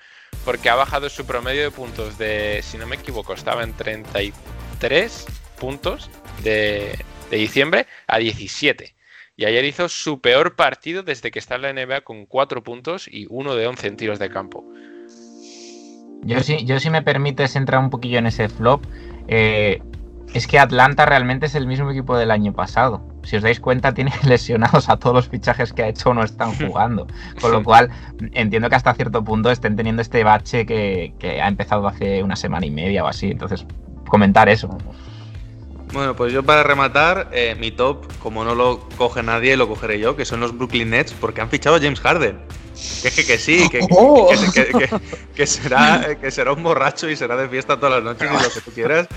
porque ha bajado su promedio de puntos de, si no me equivoco, estaba en 33 puntos de, de diciembre a 17. Y ayer hizo su peor partido desde que está en la NBA con 4 puntos y uno de 11 en tiros de campo. Yo sí, yo si me permites entrar un poquillo en ese flop, eh, es que Atlanta realmente es el mismo equipo del año pasado. Si os dais cuenta, tiene [laughs] lesionados a todos los fichajes que ha hecho no están [laughs] jugando. Con lo cual, entiendo que hasta cierto punto estén teniendo este bache que, que ha empezado hace una semana y media o así. Entonces, comentar eso. Bueno, pues yo para rematar, eh, mi top, como no lo coge nadie, lo cogeré yo, que son los Brooklyn Nets, porque han fichado a James Harden. Que es que, que sí, que, que- Oh. que- que- que- que será, eh, que será un borracho y será de fiesta todas las noches y lo que tú quieras.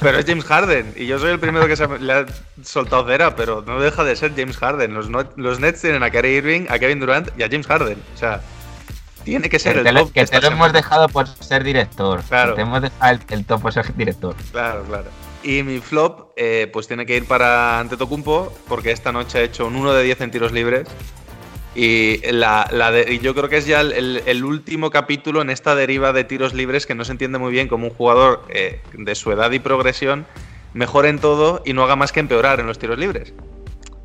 Pero es James Harden y yo soy el primero que se le ha soltado cera, pero no deja de ser James Harden. Los, los Nets tienen a Kyrie Irving, a Kevin Durant y a James Harden. O sea, tiene que ser Que el te, lo- top. que te lo hemos semana. dejado por ser director. Claro. Que Te hemos dejado el, el top por ser director. Claro, claro. Y mi flop, eh, pues tiene que ir para Antetokounmpo, porque esta noche ha hecho un 1 de 10 en tiros libres. Y, la, la yo creo que es ya el último capítulo en esta deriva de tiros libres que no se entiende muy bien como un jugador eh, de su edad y progresión mejore en todo y no haga más que empeorar en los tiros libres.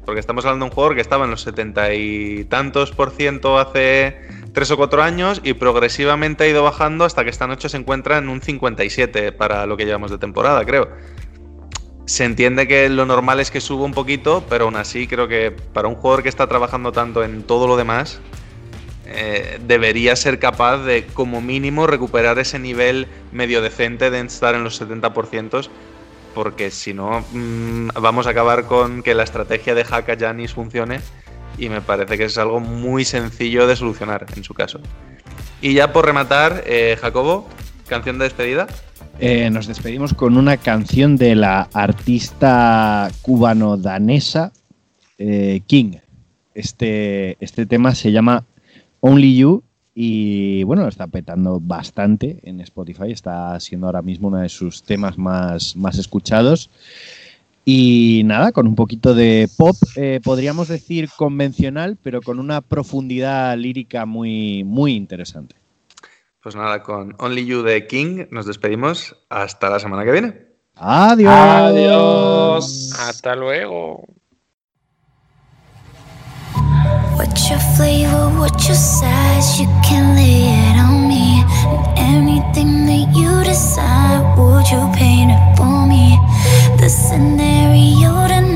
Porque estamos hablando de un jugador que estaba en los setenta y tantos por ciento hace tres o cuatro años y progresivamente ha ido bajando hasta que esta noche se encuentra en un 57 para lo que llevamos de temporada, creo. Se entiende que lo normal es que suba un poquito, pero aún así creo que para un jugador que está trabajando tanto en todo lo demás, eh, debería ser capaz de, como mínimo, recuperar ese nivel medio decente de estar en los 70%, porque si no, mm, vamos a acabar con que la estrategia de Haka Janis funcione, y me parece que es algo muy sencillo de solucionar en su caso. Y ya por rematar, eh, Jacobo, canción de despedida. Eh, nos despedimos con una canción de la artista cubano-danesa eh, King. Este, este tema se llama Only You Y bueno, lo está petando bastante en Spotify. Está siendo ahora mismo uno de sus temas más, más escuchados. Y nada, con un poquito de pop, eh, podríamos decir convencional, pero con una profundidad lírica muy, muy interesante. Pues nada, con Only You de King nos despedimos. Hasta la semana que viene. Adiós. Adiós. Hasta luego. What's your flavor? What's your size? You can lay it on me. And anything that you decide, would you paint it for me? The scenario tonight